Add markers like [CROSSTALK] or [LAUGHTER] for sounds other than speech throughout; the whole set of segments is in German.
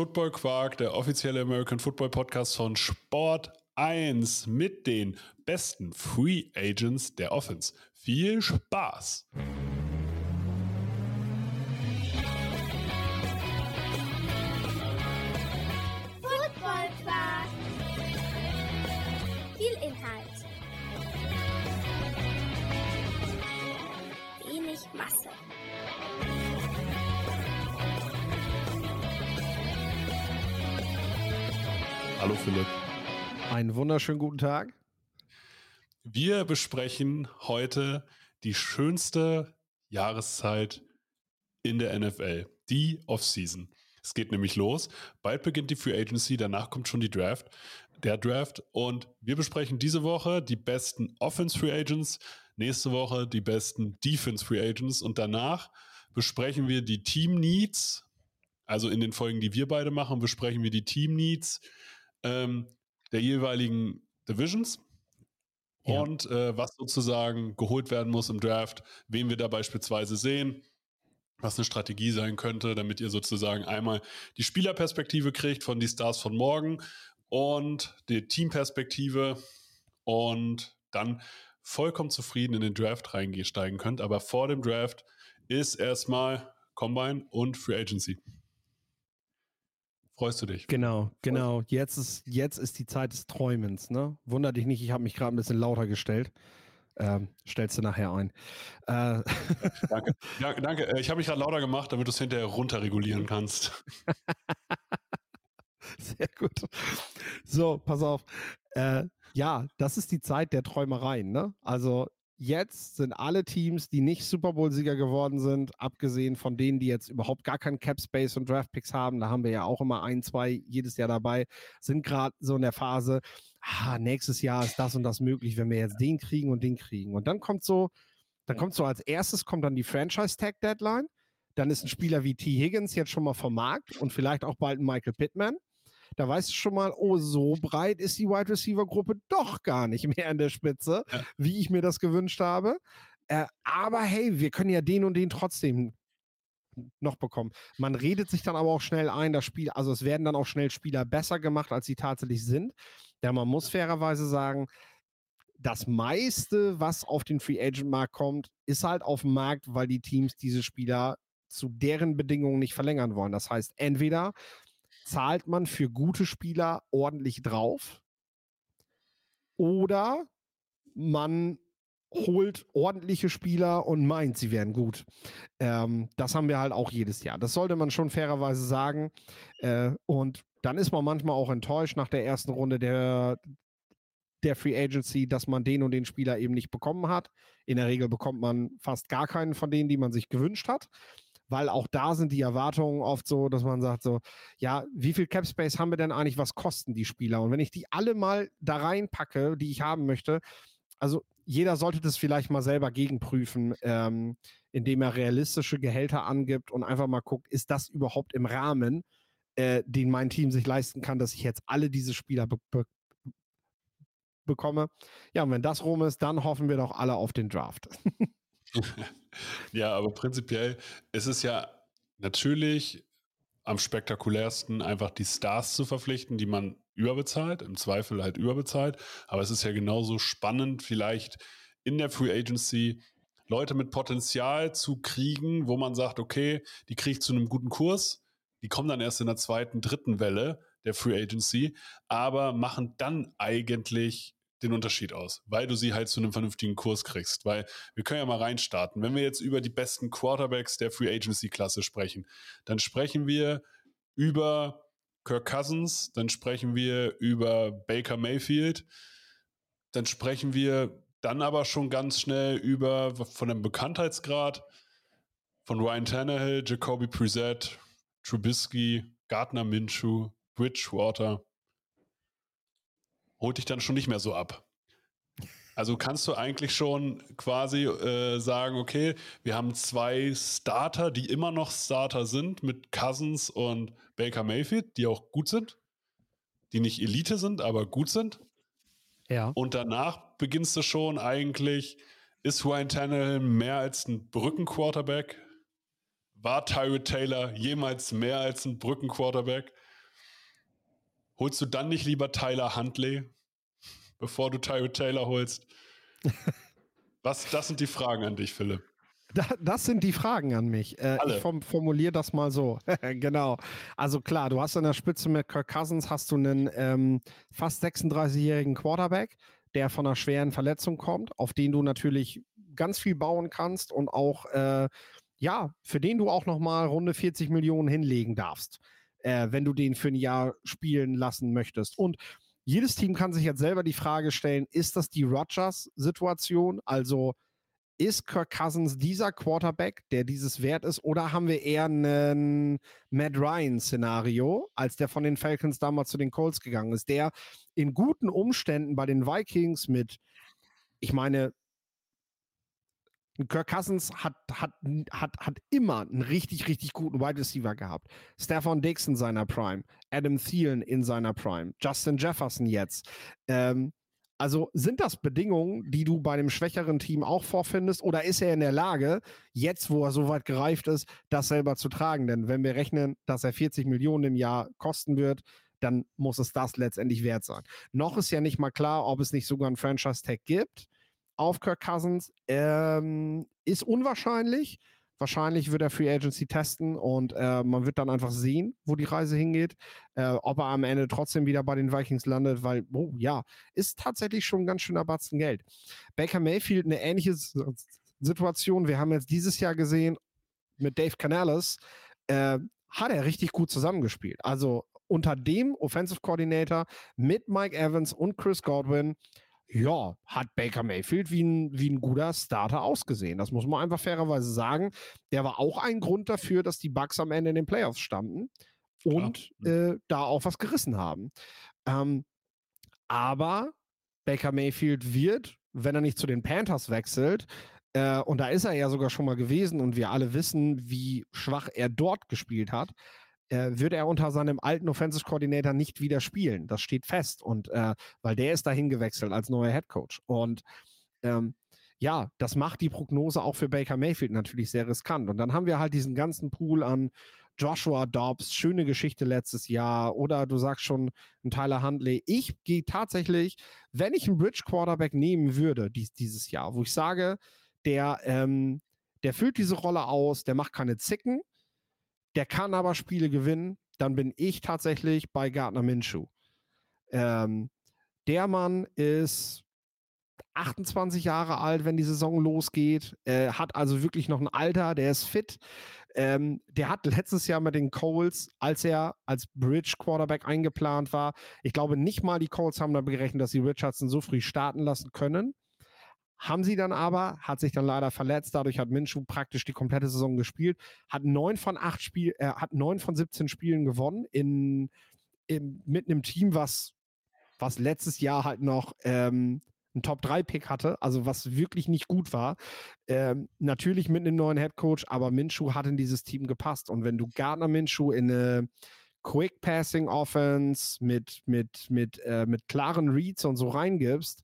Football Quark, der offizielle American Football Podcast von Sport 1 mit den besten Free Agents der Offense. Viel Spaß! Hallo Philipp. Einen wunderschönen guten Tag. Wir besprechen heute die schönste Jahreszeit in der NFL, die Offseason. Es geht nämlich los. Bald beginnt die Free Agency, danach kommt schon die Draft, der Draft. Und wir besprechen diese Woche die besten Offense Free Agents, nächste Woche die besten Defense Free Agents und danach besprechen wir die Team Needs. Also in den Folgen, die wir beide machen, besprechen wir die Team Needs ähm, der jeweiligen Divisions Ja. und äh, was sozusagen geholt werden muss im Draft, wen wir da beispielsweise sehen, was eine Strategie sein könnte, damit ihr sozusagen einmal die Spielerperspektive kriegt von die Stars von morgen und die Teamperspektive und dann vollkommen zufrieden in den Draft reingesteigen könnt. Aber vor dem Draft ist erstmal Combine und Free Agency. Freust du dich? Genau, genau. Jetzt ist, jetzt ist die Zeit des Träumens. Ne? Wunder dich nicht, ich habe mich gerade ein bisschen lauter gestellt. Ähm, stellst du nachher ein. Äh, Danke. Ja, danke. Äh, Ich habe mich gerade lauter gemacht, damit du es hinterher runterregulieren kannst. [LAUGHS] sehr gut. So, pass auf. Äh, ja, das ist die Zeit der Träumereien. Ne? Also jetzt sind alle Teams, die nicht Super Bowl-Sieger geworden sind, abgesehen von denen, die jetzt überhaupt gar keinen Cap Space und Draft Picks haben, da haben wir ja auch immer ein, zwei jedes Jahr dabei, sind gerade so in der Phase, ah, nächstes Jahr ist das und das möglich, wenn wir jetzt den kriegen und den kriegen. Und dann kommt so, dann kommt so als erstes kommt dann die Franchise Tag Deadline. Dann ist ein Spieler wie T. Higgins jetzt schon mal vom Markt und vielleicht auch bald ein Michael Pittman. Da weißt du schon mal, oh, so breit ist die Wide Receiver Gruppe doch gar nicht mehr an der Spitze, Ja. wie ich mir das gewünscht habe. Äh, aber hey, wir können ja den und den trotzdem noch bekommen. Man redet sich dann aber auch schnell ein, das Spiel, also es werden dann auch schnell Spieler besser gemacht, als sie tatsächlich sind. Ja, man muss fairerweise sagen, das meiste, was auf den Free Agent Markt kommt, ist halt auf dem Markt, weil die Teams diese Spieler zu deren Bedingungen nicht verlängern wollen. Das heißt, entweder zahlt man für gute Spieler ordentlich drauf oder man holt ordentliche Spieler und meint, sie wären gut. Ähm, das haben wir halt auch jedes Jahr. Das sollte man schon fairerweise sagen. Äh, und dann ist man manchmal auch enttäuscht nach der ersten Runde der, der Free Agency, dass man den und den Spieler eben nicht bekommen hat. In der Regel bekommt man fast gar keinen von denen, die man sich gewünscht hat. Weil auch da sind die Erwartungen oft so, dass man sagt so, ja, wie viel Cap Space haben wir denn eigentlich? Was kosten die Spieler? Und wenn ich die alle mal da reinpacke, die ich haben möchte, also jeder sollte das vielleicht mal selber gegenprüfen, ähm, indem er realistische Gehälter angibt und einfach mal guckt, ist das überhaupt im Rahmen, äh, den mein Team sich leisten kann, dass ich jetzt alle diese Spieler be be bekomme. Ja, und wenn das rum ist, dann hoffen wir doch alle auf den Draft. [LAUGHS] [LAUGHS] ja, aber prinzipiell ist es ja natürlich am spektakulärsten, einfach die Stars zu verpflichten, die man überbezahlt, im Zweifel halt überbezahlt. Aber es ist ja genauso spannend, vielleicht in der Free Agency Leute mit Potenzial zu kriegen, wo man sagt, okay, die kriege ich zu einem guten Kurs, die kommen dann erst in der zweiten, dritten Welle der Free Agency, aber machen dann eigentlich den Unterschied aus, weil du sie halt zu einem vernünftigen Kurs kriegst. Weil wir können ja mal reinstarten. Wenn wir jetzt über die besten Quarterbacks der Free Agency Klasse sprechen, dann sprechen wir über Kirk Cousins, dann sprechen wir über Baker Mayfield, dann sprechen wir dann aber schon ganz schnell über von dem Bekanntheitsgrad von Ryan Tannehill, Jacoby Brissett, Trubisky, Gardner Minshew, Bridgewater holt dich dann schon nicht mehr so ab. Also kannst du eigentlich schon quasi äh, sagen, okay, wir haben zwei Starter, die immer noch Starter sind, mit Cousins und Baker Mayfield, die auch gut sind, die nicht Elite sind, aber gut sind. Ja. Und danach beginnst du schon eigentlich, ist Ryan Tannehill mehr als ein Brückenquarterback? War Tyrod Taylor jemals mehr als ein Brückenquarterback? Holst du dann nicht lieber Tyler Huntley, bevor du Tyrod Taylor holst? [LAUGHS] Was, das sind die Fragen an dich, Philipp. Da, das sind die Fragen an mich. Äh, ich form, formuliere das mal so. [LAUGHS] genau. Also klar, du hast an der Spitze mit Kirk Cousins hast du einen ähm, fast 36-jährigen Quarterback, der von einer schweren Verletzung kommt, auf den du natürlich ganz viel bauen kannst und auch äh, ja, für den du auch noch mal Runde 40 Millionen hinlegen darfst, äh, wenn du den für ein Jahr spielen lassen möchtest. Und jedes Team kann sich jetzt selber die Frage stellen, ist das die Rodgers-Situation? Also ist Kirk Cousins dieser Quarterback, der dieses wert ist, oder haben wir eher ein Matt Ryan-Szenario, als der von den Falcons damals zu den Colts gegangen ist, der in guten Umständen bei den Vikings mit, ich meine, Kirk Cousins hat, hat, hat, hat immer einen richtig, richtig guten Wide Receiver gehabt. Stefan Dix in seiner Prime, Adam Thielen in seiner Prime, Justin Jefferson jetzt. Ähm, also sind das Bedingungen, die du bei einem schwächeren Team auch vorfindest oder ist er in der Lage, jetzt, wo er so weit gereift ist, das selber zu tragen? Denn wenn wir rechnen, dass er 40 Millionen im Jahr kosten wird, dann muss es das letztendlich wert sein. Noch ist ja nicht mal klar, ob es nicht sogar einen Franchise-Tag gibt auf Kirk Cousins ähm, ist unwahrscheinlich. Wahrscheinlich wird er Free Agency testen und äh, man wird dann einfach sehen, wo die Reise hingeht. Äh, ob er am Ende trotzdem wieder bei den Vikings landet, weil, oh ja, ist tatsächlich schon ein ganz schöner Batzen Geld. Baker Mayfield eine ähnliche Situation. Wir haben jetzt dieses Jahr gesehen mit Dave Canales, äh, hat er richtig gut zusammengespielt. Also unter dem Offensive Coordinator mit Mike Evans und Chris Godwin ja, hat Baker Mayfield wie ein, wie ein guter Starter ausgesehen. Das muss man einfach fairerweise sagen. Der war auch ein Grund dafür, dass die Bucks am Ende in den Playoffs standen und äh, da auch was gerissen haben. Ähm, aber Baker Mayfield wird, wenn er nicht zu den Panthers wechselt, äh, und da ist er ja sogar schon mal gewesen und wir alle wissen, wie schwach er dort gespielt hat, äh, würde er unter seinem alten Offensive Coordinator nicht wieder spielen. Das steht fest. Und äh, weil der ist dahin gewechselt als neuer Head Coach. Und ähm, ja, das macht die Prognose auch für Baker Mayfield natürlich sehr riskant. Und dann haben wir halt diesen ganzen Pool an Joshua Dobbs, schöne Geschichte letztes Jahr, oder du sagst schon ein Tyler Huntley. Ich gehe tatsächlich, wenn ich einen Bridge Quarterback nehmen würde dies, dieses Jahr, wo ich sage, der, ähm, der füllt diese Rolle aus, der macht keine Zicken, der kann aber Spiele gewinnen, dann bin ich tatsächlich bei Gardner Minshew. Ähm, der Mann ist 28 Jahre alt, wenn die Saison losgeht, äh, hat also wirklich noch ein Alter, der ist fit. Ähm, der hat letztes Jahr mit den Coles, als er als Bridge Quarterback eingeplant war, ich glaube nicht mal die Coles haben damit gerechnet, dass sie Richardson so früh starten lassen können. Haben sie dann aber, hat sich dann leider verletzt, dadurch hat Minshew praktisch die komplette Saison gespielt, hat neun von acht Spiel, äh, hat neun von 17 Spielen gewonnen in, in, mit einem Team, was, was letztes Jahr halt noch ähm, einen Top-3-Pick hatte, also was wirklich nicht gut war. Ähm, natürlich mit einem neuen Headcoach, aber Minshew hat in dieses Team gepasst. Und wenn du Gardner Minshew in eine Quick Passing Offense mit, mit, mit, äh, mit klaren Reads und so reingibst,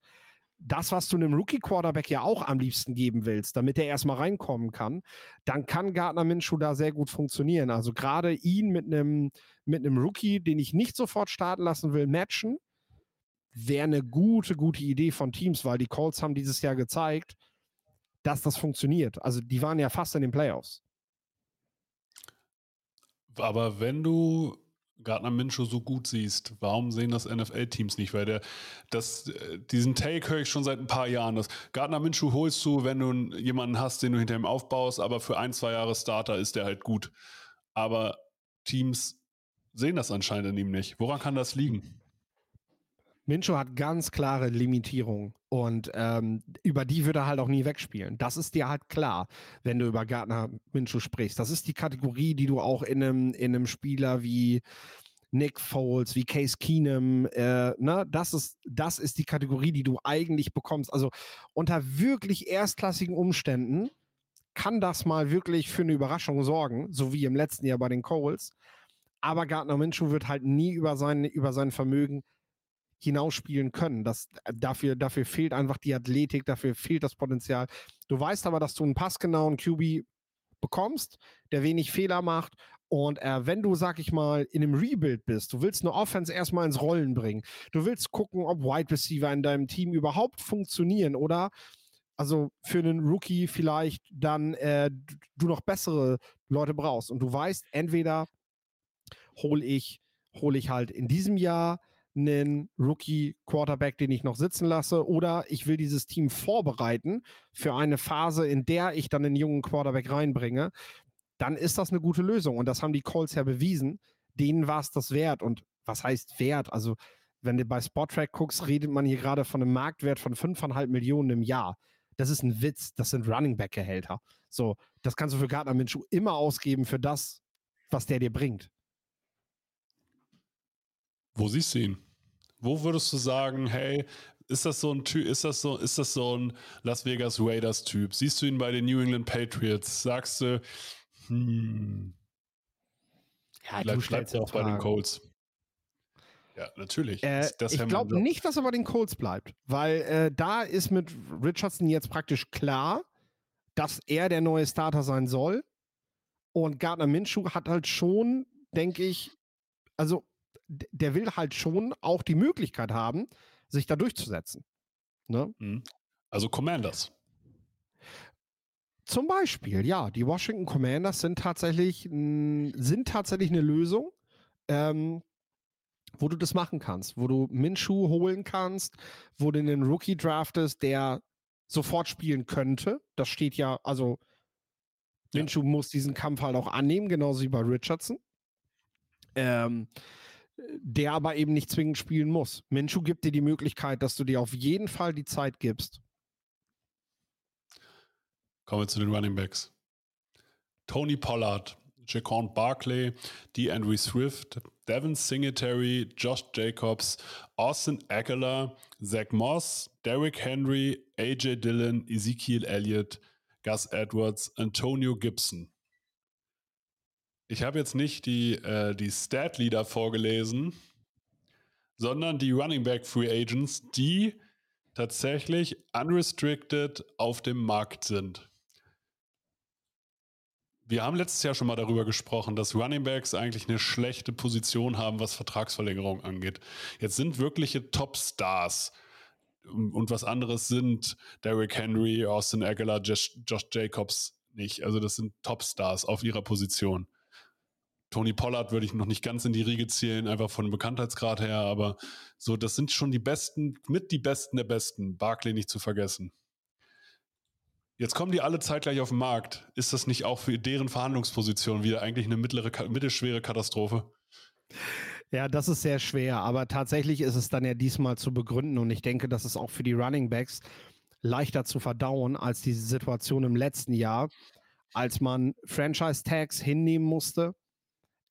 das, was du einem Rookie-Quarterback ja auch am liebsten geben willst, damit er erstmal reinkommen kann, dann kann Gardner Minshew da sehr gut funktionieren. Also gerade ihn mit einem mit einem Rookie, den ich nicht sofort starten lassen will, matchen, wäre eine gute, gute Idee von Teams, weil die Colts haben dieses Jahr gezeigt, dass das funktioniert. Also die waren ja fast in den Playoffs. Aber wenn du Gardner Minshew so gut siehst, warum sehen das NFL-Teams nicht? Weil der, das, äh, diesen Take höre ich schon seit ein paar Jahren. Das Gardner Minshew holst du, wenn du jemanden hast, den du hinter ihm aufbaust, aber für ein, zwei Jahre Starter ist der halt gut. Aber Teams sehen das anscheinend in ihm nicht. Woran kann das liegen? Minshew hat ganz klare Limitierungen und ähm, über die würde er halt auch nie wegspielen. Das ist dir halt klar, wenn du über Gardner Minshew sprichst. Das ist die Kategorie, die du auch in einem, in einem Spieler wie Nick Foles, wie Case Keenum, äh, ne, das ist, das ist die Kategorie, die du eigentlich bekommst. Also unter wirklich erstklassigen Umständen kann das mal wirklich für eine Überraschung sorgen, so wie im letzten Jahr bei den Coles. Aber Gardner Minshew wird halt nie über sein, über sein Vermögen hinausspielen können. Das, äh, dafür, dafür fehlt einfach die Athletik, dafür fehlt das Potenzial. Du weißt aber, dass du einen passgenauen QB bekommst, der wenig Fehler macht Und äh, wenn du, sag ich mal, in einem Rebuild bist, du willst eine Offense erstmal ins Rollen bringen, du willst gucken, ob Wide Receiver in deinem Team überhaupt funktionieren oder also für einen Rookie vielleicht dann äh, du noch bessere Leute brauchst. Und du weißt, entweder hole ich, hole ich halt in diesem Jahr einen Rookie-Quarterback, den ich noch sitzen lasse, oder ich will dieses Team vorbereiten für eine Phase, in der ich dann einen jungen Quarterback reinbringe, dann ist das eine gute Lösung. Und das haben die Colts ja bewiesen. Denen war es das wert. Und was heißt wert? Also, wenn du bei Spottrack guckst, redet man hier gerade von einem Marktwert von 5,5 Millionen im Jahr. Das ist ein Witz. Das sind Running Back-Gehälter. So, das kannst du für Gardner Minshew immer ausgeben für das, was der dir bringt. Wo siehst du ihn? Wo würdest du sagen, hey, ist das so ein Typ, ist das so, ist das so ein Las Vegas Raiders Typ? Siehst du ihn bei den New England Patriots? Sagst du, hm, Ja, vielleicht bleibt er auch bei den Colts. Ja, natürlich. Äh, ich glaube nicht, dass er bei den Colts bleibt, weil äh, da ist mit Richardson jetzt praktisch klar, dass er der neue Starter sein soll. Und Gardner Minshew hat halt schon, denke ich, also der will halt schon auch die Möglichkeit haben, sich da durchzusetzen. Ne? Hm. Also Commanders. Zum Beispiel, ja, die Washington Commanders sind tatsächlich, sind tatsächlich eine Lösung, ähm, wo du das machen kannst, wo du Minshew holen kannst, wo du einen Rookie draftest, der sofort spielen könnte. Das steht ja, also Ja. Minshew muss diesen Kampf halt auch annehmen, genauso wie bei Richardson. Ähm, der aber eben nicht zwingend spielen muss. Minshew gibt dir die Möglichkeit, dass du dir auf jeden Fall die Zeit gibst. Kommen wir zu den Running Backs. Tony Pollard, Jaquan Barkley, DeAndre Swift, Devin Singletary, Josh Jacobs, Austin Eckler, Zach Moss, Derrick Henry, AJ Dillon, Ezekiel Elliott, Gus Edwards, Antonio Gibson. Ich habe jetzt nicht die, äh, die Stat-Leader vorgelesen, sondern die Running Back Free Agents, die tatsächlich unrestricted auf dem Markt sind. Wir haben letztes Jahr schon mal darüber gesprochen, dass Running Backs eigentlich eine schlechte Position haben, was Vertragsverlängerung angeht. Jetzt sind wirkliche Top-Stars und was anderes sind Derrick Henry, Austin Aguilar, Josh Jacobs nicht. Also das sind Top-Stars auf ihrer Position. Tony Pollard würde ich noch nicht ganz in die Riege zählen, einfach von Bekanntheitsgrad her, aber so, das sind schon die Besten, mit die Besten der Besten. Barkley nicht zu vergessen. Jetzt kommen die alle zeitgleich auf den Markt. Ist das nicht auch für deren Verhandlungsposition wieder eigentlich eine mittlere, mittelschwere Katastrophe? Ja, das ist sehr schwer, aber tatsächlich ist es dann ja diesmal zu begründen und ich denke, das ist auch für die Running Backs leichter zu verdauen als diese Situation im letzten Jahr, als man Franchise-Tags hinnehmen musste,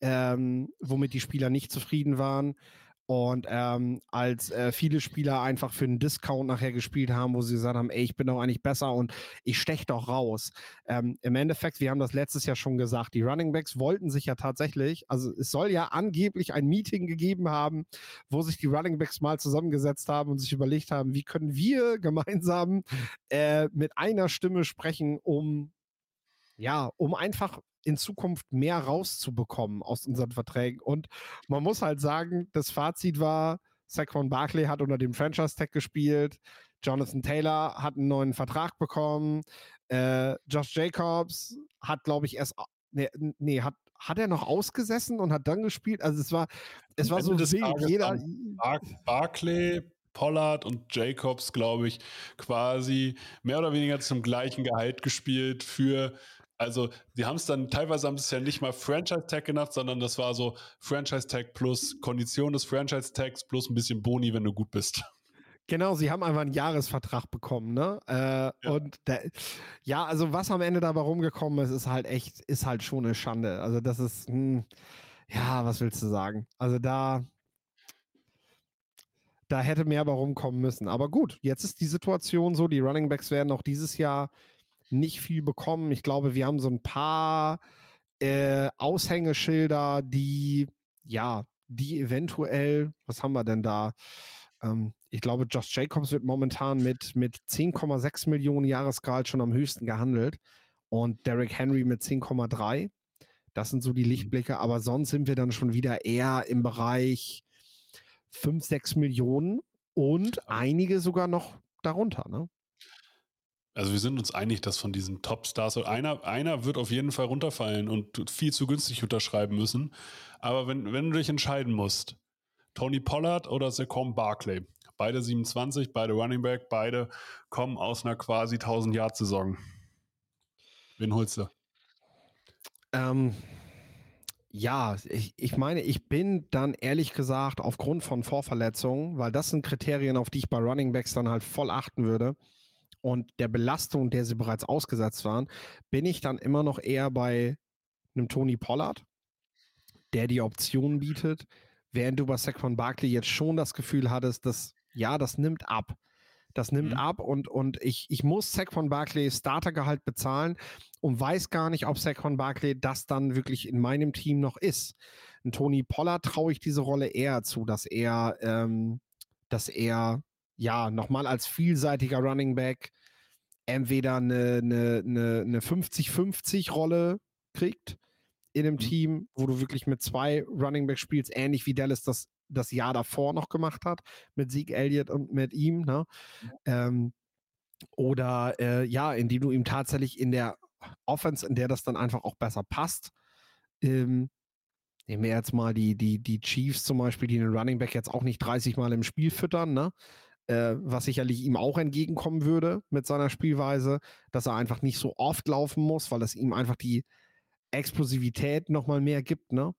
ähm, womit die Spieler nicht zufrieden waren und ähm, als äh, viele Spieler einfach für einen Discount nachher gespielt haben, wo sie gesagt haben, ey, ich bin doch eigentlich besser und ich stech doch raus. Ähm, Im Endeffekt, wir haben das letztes Jahr schon gesagt, die Running Backs wollten sich ja tatsächlich, also es soll ja angeblich ein Meeting gegeben haben, wo sich die Running Backs mal zusammengesetzt haben und sich überlegt haben, wie können wir [LAUGHS] gemeinsam äh, mit einer Stimme sprechen, um ja, um einfach in Zukunft mehr rauszubekommen aus unseren Verträgen. Und man muss halt sagen, das Fazit war, Saquon Barkley hat unter dem Franchise-Tag gespielt, Jonathan Taylor hat einen neuen Vertrag bekommen, äh, Josh Jacobs hat, glaube ich, erst, nee, nee, hat, hat er noch ausgesessen und hat dann gespielt? Also es war, es war so wild. Jeder, Bar Barkley, Pollard und Jacobs, glaube ich, quasi mehr oder weniger zum gleichen Gehalt gespielt für, also sie haben es dann, teilweise haben es ja nicht mal Franchise-Tag genannt, sondern das war so Franchise-Tag plus Kondition des Franchise-Tags plus ein bisschen Boni, wenn du gut bist. Genau, sie haben einfach einen Jahresvertrag bekommen, ne? Äh, Und der, ja, also was am Ende dabei rumgekommen ist, ist halt echt, ist halt schon eine Schande. Also das ist, hm, ja, was willst du sagen? Also da, da hätte mehr bei rumkommen müssen. Aber gut, jetzt ist die Situation so, die Running Backs werden auch dieses Jahr nicht viel bekommen. Ich glaube, wir haben so ein paar äh, Aushängeschilder, die, ja, die eventuell, was haben wir denn da? Ähm, ich glaube, Josh Jacobs wird momentan mit, mit 10,6 Millionen Jahresgehalt schon am höchsten gehandelt und Derrick Henry mit 10,3. Das sind so die Lichtblicke, aber sonst sind wir dann schon wieder eher im Bereich 5, 6 Millionen und einige sogar noch darunter, ne? Also wir sind uns einig, dass von diesen Top-Stars einer, einer wird auf jeden Fall runterfallen und viel zu günstig unterschreiben müssen. Aber wenn, wenn du dich entscheiden musst, Tony Pollard oder Saquon Barkley, beide 27, beide Running Back, beide kommen aus einer quasi 1000 Yard Saison. Wen holst du? Ähm, ja, ich, ich meine, ich bin dann ehrlich gesagt aufgrund von Vorverletzungen, weil das sind Kriterien, auf die ich bei Running Backs dann halt voll achten würde und der Belastung, der sie bereits ausgesetzt waren, bin ich dann immer noch eher bei einem Tony Pollard, der die Option bietet, während du bei Saquon Barkley jetzt schon das Gefühl hattest, dass ja, das nimmt ab. Das nimmt mhm. ab und, und ich, ich muss Saquon Barkley Startergehalt bezahlen und weiß gar nicht, ob Saquon Barkley das dann wirklich in meinem Team noch ist. Ein Tony Pollard traue ich diese Rolle eher zu, dass er, ähm, dass er ja nochmal als vielseitiger Running Back entweder eine, eine, eine, eine 50-50-Rolle kriegt in einem mhm. Team, wo du wirklich mit zwei Running Backs spielst, ähnlich wie Dallas das das Jahr davor noch gemacht hat, mit Sieg Elliott und mit ihm. Ne? Ähm, oder äh, ja, indem du ihm tatsächlich in der Offense, in der das dann einfach auch besser passt, ähm, nehmen wir jetzt mal die, die, die Chiefs zum Beispiel, die den Running Back jetzt auch nicht 30 Mal im Spiel füttern, ne? Äh, was sicherlich ihm auch entgegenkommen würde mit seiner Spielweise, dass er einfach nicht so oft laufen muss, weil das ihm einfach die Explosivität nochmal mehr gibt, ne?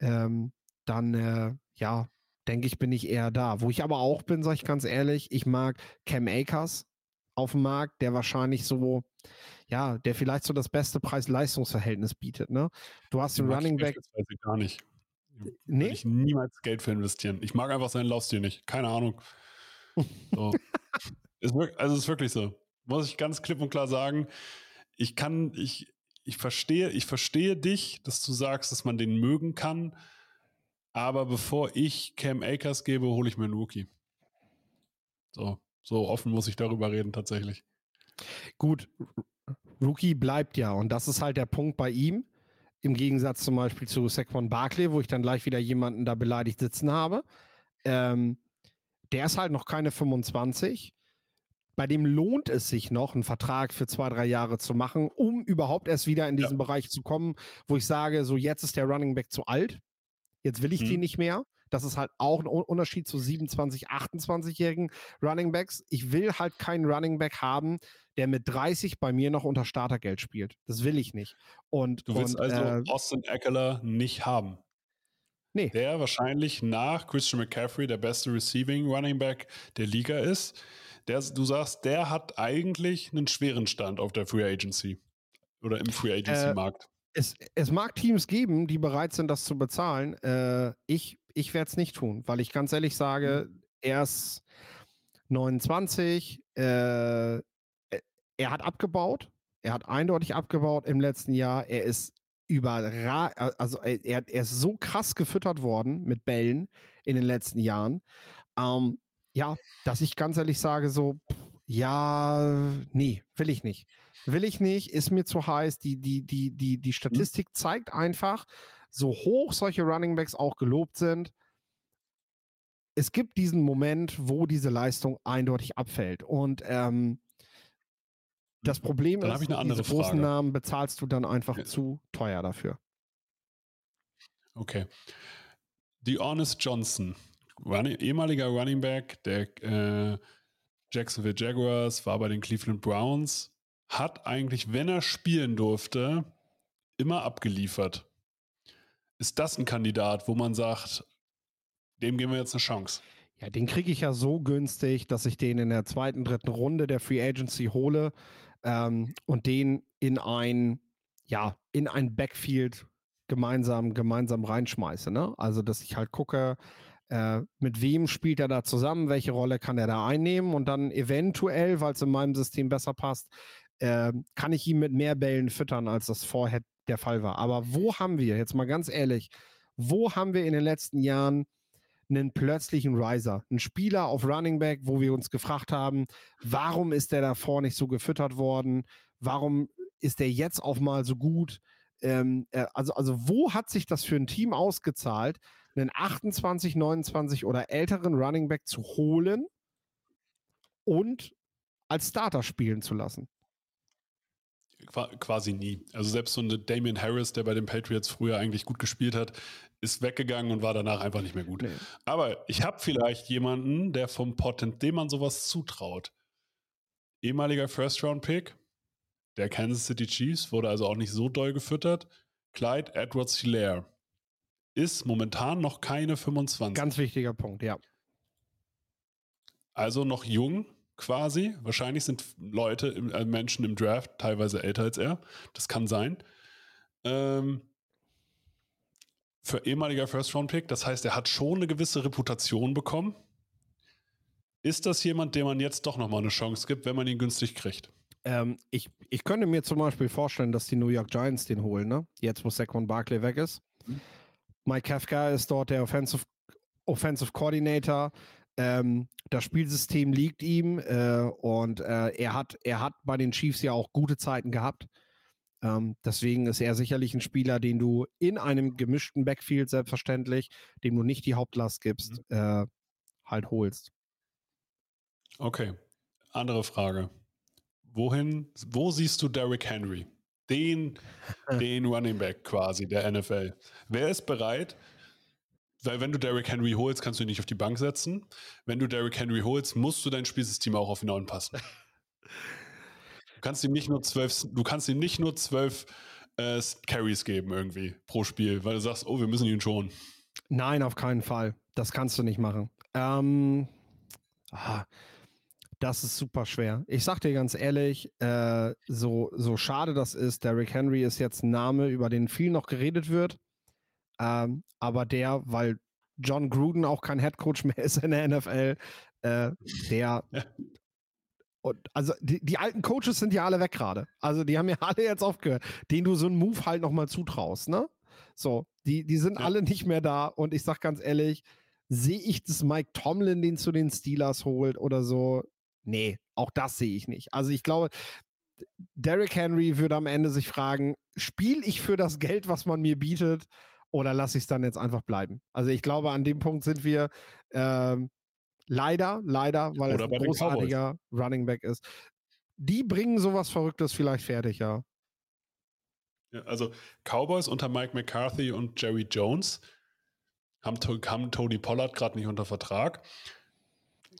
Ähm, dann äh, ja, denke ich, bin ich eher da. Wo ich aber auch bin, sage ich ganz ehrlich, ich mag Cam Akers auf dem Markt, der wahrscheinlich so, ja, der vielleicht so das beste Preis-Leistungs-Verhältnis bietet. Ne? Du hast den Running Back. gar nicht. Nee? Würde ich niemals Geld für investieren. Ich mag einfach seinen Laufstil nicht. Keine Ahnung. So. ist wirklich, also ist wirklich so. Muss ich ganz klipp und klar sagen. Ich kann, ich, ich verstehe, ich verstehe dich, dass du sagst, dass man den mögen kann. Aber bevor ich Cam Akers gebe, hole ich mir einen Rookie. So, so offen muss ich darüber reden, tatsächlich. Gut, Rookie bleibt ja. Und das ist halt der Punkt bei ihm. Im Gegensatz zum Beispiel zu Saquon Barkley, wo ich dann gleich wieder jemanden da beleidigt sitzen habe. Ähm, der ist halt noch keine 25. Bei dem lohnt es sich noch, einen Vertrag für zwei, drei Jahre zu machen, um überhaupt erst wieder in diesen ja. Bereich zu kommen, wo ich sage, so jetzt ist der Running Back zu alt. Jetzt will ich hm. die nicht mehr. Das ist halt auch ein Unterschied zu 27, 28-jährigen Running Backs. Ich will halt keinen Running Back haben, der mit 30 bei mir noch unter Startergeld spielt. Das will ich nicht. Und, du willst und, also äh, Austin Eckler nicht haben. Nee. Der wahrscheinlich nach Christian McCaffrey der beste Receiving Running Back der Liga ist. Der, du sagst, der hat eigentlich einen schweren Stand auf der Free Agency oder im Free Agency äh, Markt. Äh, es, es mag Teams geben, die bereit sind, das zu bezahlen. Äh, ich ich werde es nicht tun, weil ich ganz ehrlich sage, mhm. er ist 29, äh, er hat abgebaut, er hat eindeutig abgebaut im letzten Jahr. Er ist überragend, also er, er, ist so krass gefüttert worden mit Bällen in den letzten Jahren. Ähm, ja, dass ich ganz ehrlich sage, so, ja, nee, will ich nicht. Will ich nicht, ist mir zu heiß. Die, die, die, die, die mhm. Statistik zeigt einfach, so hoch solche Runningbacks auch gelobt sind, es gibt diesen Moment, wo diese Leistung eindeutig abfällt. Und ähm, das mhm. Problem dann ist, diese großen Frage. Namen bezahlst du dann einfach ja. zu teuer dafür. Okay. Die Honest Johnson, running, ehemaliger Running Back der äh, Jacksonville Jaguars, war bei den Cleveland Browns, hat eigentlich, wenn er spielen durfte, immer abgeliefert. Ist das ein Kandidat, wo man sagt, dem geben wir jetzt eine Chance? Ja, den kriege ich ja so günstig, dass ich den in der zweiten, dritten Runde der Free Agency hole ähm, und den in ein, ja, in ein Backfield gemeinsam, gemeinsam reinschmeiße. Ne? Also, dass ich halt gucke, äh, mit wem spielt er da zusammen, welche Rolle kann er da einnehmen und dann eventuell, weil es in meinem System besser passt, äh, kann ich ihn mit mehr Bällen füttern, als das vorher der Fall war. Aber wo haben wir, jetzt mal ganz ehrlich, wo haben wir in den letzten Jahren einen plötzlichen Riser, einen Spieler auf Running Back, wo wir uns gefragt haben, warum ist der davor nicht so gefüttert worden? Warum ist der jetzt auf mal so gut? ähm, äh, also, also wo hat sich das für ein Team ausgezahlt, einen 28, 29 oder älteren Running Back zu holen und als Starter spielen zu lassen? Qua quasi nie. Also selbst so eine Damian Harris, der bei den Patriots früher eigentlich gut gespielt hat, ist weggegangen und war danach einfach nicht mehr gut. Nee. Aber ich habe vielleicht jemanden, der vom Potent, dem man sowas zutraut. Ehemaliger First-Round-Pick der Kansas City Chiefs, wurde also auch nicht so doll gefüttert. Clyde Edwards Hilaire ist momentan noch keine 25. Ganz wichtiger Punkt, ja. Also noch jung quasi. Wahrscheinlich sind Leute, äh, Menschen im Draft teilweise älter als er. Das kann sein. Ähm, für ehemaliger First-Round-Pick, das heißt, er hat schon eine gewisse Reputation bekommen. Ist das jemand, dem man jetzt doch nochmal eine Chance gibt, wenn man ihn günstig kriegt? Ähm, ich, ich könnte mir zum Beispiel vorstellen, dass die New York Giants den holen, ne? Jetzt, wo Saquon Barkley weg ist. Mhm. Mike Kafka ist dort der Offensive, Offensive Coordinator. Ähm, das Spielsystem liegt ihm äh, und äh, er, hat, er hat bei den Chiefs ja auch gute Zeiten gehabt. Ähm, deswegen ist er sicherlich ein Spieler, den du in einem gemischten Backfield selbstverständlich, dem du nicht die Hauptlast gibst, mhm. äh, halt holst. Okay. Andere Frage. Wohin, wo siehst du Derrick Henry? Den, den Running Back quasi der NFL. Wer ist bereit? Weil wenn du Derrick Henry holst, kannst du ihn nicht auf die Bank setzen. Wenn du Derrick Henry holst, musst du dein Spielsystem auch auf ihn anpassen. Du kannst ihm nicht nur zwölf, du kannst ihm nicht nur zwölf äh, Carries geben irgendwie pro Spiel, weil du sagst, oh, wir müssen ihn schon. Nein, auf keinen Fall. Das kannst du nicht machen. Ähm, ah, das ist super schwer. Ich sag dir ganz ehrlich, äh, so, so schade das ist, Derrick Henry ist jetzt ein Name, über den viel noch geredet wird. Ähm, aber der, weil John Gruden auch kein Headcoach [LAUGHS] mehr ist in der NFL, äh, der Und also die, die, alten Coaches sind ja alle weg gerade. Also die haben ja [LAUGHS] alle jetzt aufgehört, denen du so einen Move halt nochmal zutraust, ne? So, die, die sind ja. alle nicht mehr da und ich sag ganz ehrlich, sehe ich das Mike Tomlin, den zu den Steelers holt oder so? Nee, auch das sehe ich nicht. Also ich glaube, Derrick Henry würde am Ende sich fragen, spiele ich für das Geld, was man mir bietet, oder lasse ich es dann jetzt einfach bleiben? Also ich glaube, an dem Punkt sind wir ähm, leider, leider, weil oder es ein großartiger Running Back ist. Die bringen sowas Verrücktes vielleicht fertig, ja. ja also Cowboys unter Mike McCarthy und Jerry Jones haben, haben Tony Pollard gerade nicht unter Vertrag.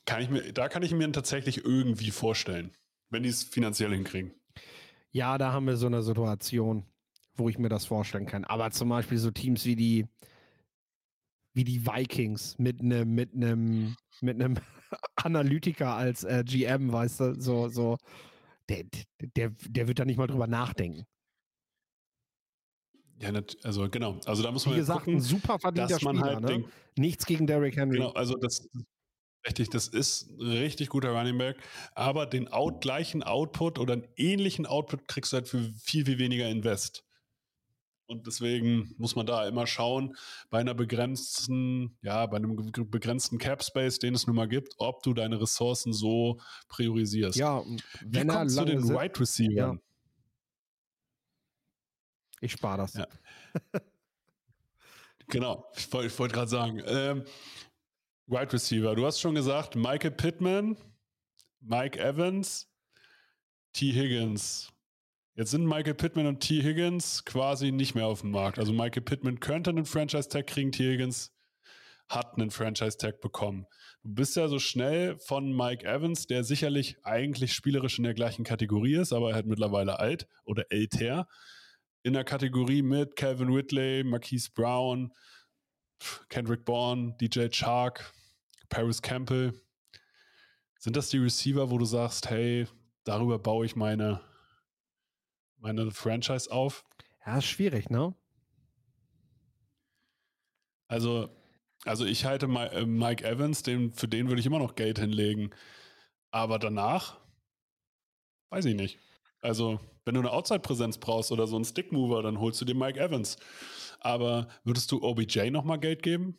Kann ich mir, da kann ich mir tatsächlich irgendwie vorstellen, wenn die es finanziell hinkriegen. Ja, da haben wir so eine Situation, wo ich mir das vorstellen kann. Aber zum Beispiel so Teams wie die, wie die Vikings mit einem mit einem mit einem [LAUGHS] Analytiker als äh, GM, weißt du, so so der, der der wird da nicht mal drüber nachdenken. Ja, also genau. Also da muss man Wie gesagt, gucken, ein super verdienter Spieler, halt ne? den, Nichts gegen Derrick Henry. Genau, also das Richtig, das ist ein richtig guter Running Back, aber den out, gleichen Output oder einen ähnlichen Output kriegst du halt für viel, viel weniger Invest. Und deswegen muss man da immer schauen, bei einer begrenzten, ja, bei einem begrenzten Cap Space, den es nun mal gibt, ob du deine Ressourcen so priorisierst. Ja, wenn Wie kommst du den Wide right Receiver? Ja. Ich spare das. Ja. genau, ich wollte wollt gerade sagen. Ähm, Wide Receiver. Du hast schon gesagt, Michael Pittman, Mike Evans, T. Higgins. Jetzt sind Michael Pittman und T. Higgins quasi nicht mehr auf dem Markt. Also Michael Pittman könnte einen Franchise-Tag kriegen, T. Higgins hat einen Franchise-Tag bekommen. Du bist ja so schnell von Mike Evans, der sicherlich eigentlich spielerisch in der gleichen Kategorie ist, aber er hat mittlerweile alt oder älter. In der Kategorie mit Calvin Whitley, Marquise Brown, Kendrick Bourne, DJ Chark, Paris Campbell. Sind das die Receiver, wo du sagst, hey, darüber baue ich meine, meine Franchise auf? Ja, ist schwierig, ne? Also, also ich halte äh, Mike Evans, den, für den würde ich immer noch Geld hinlegen. Aber danach, weiß ich nicht. Also, wenn du eine Outside-Präsenz brauchst oder so einen Stick-Mover, dann holst du dir Mike Evans. Aber würdest du OBJ nochmal Geld geben?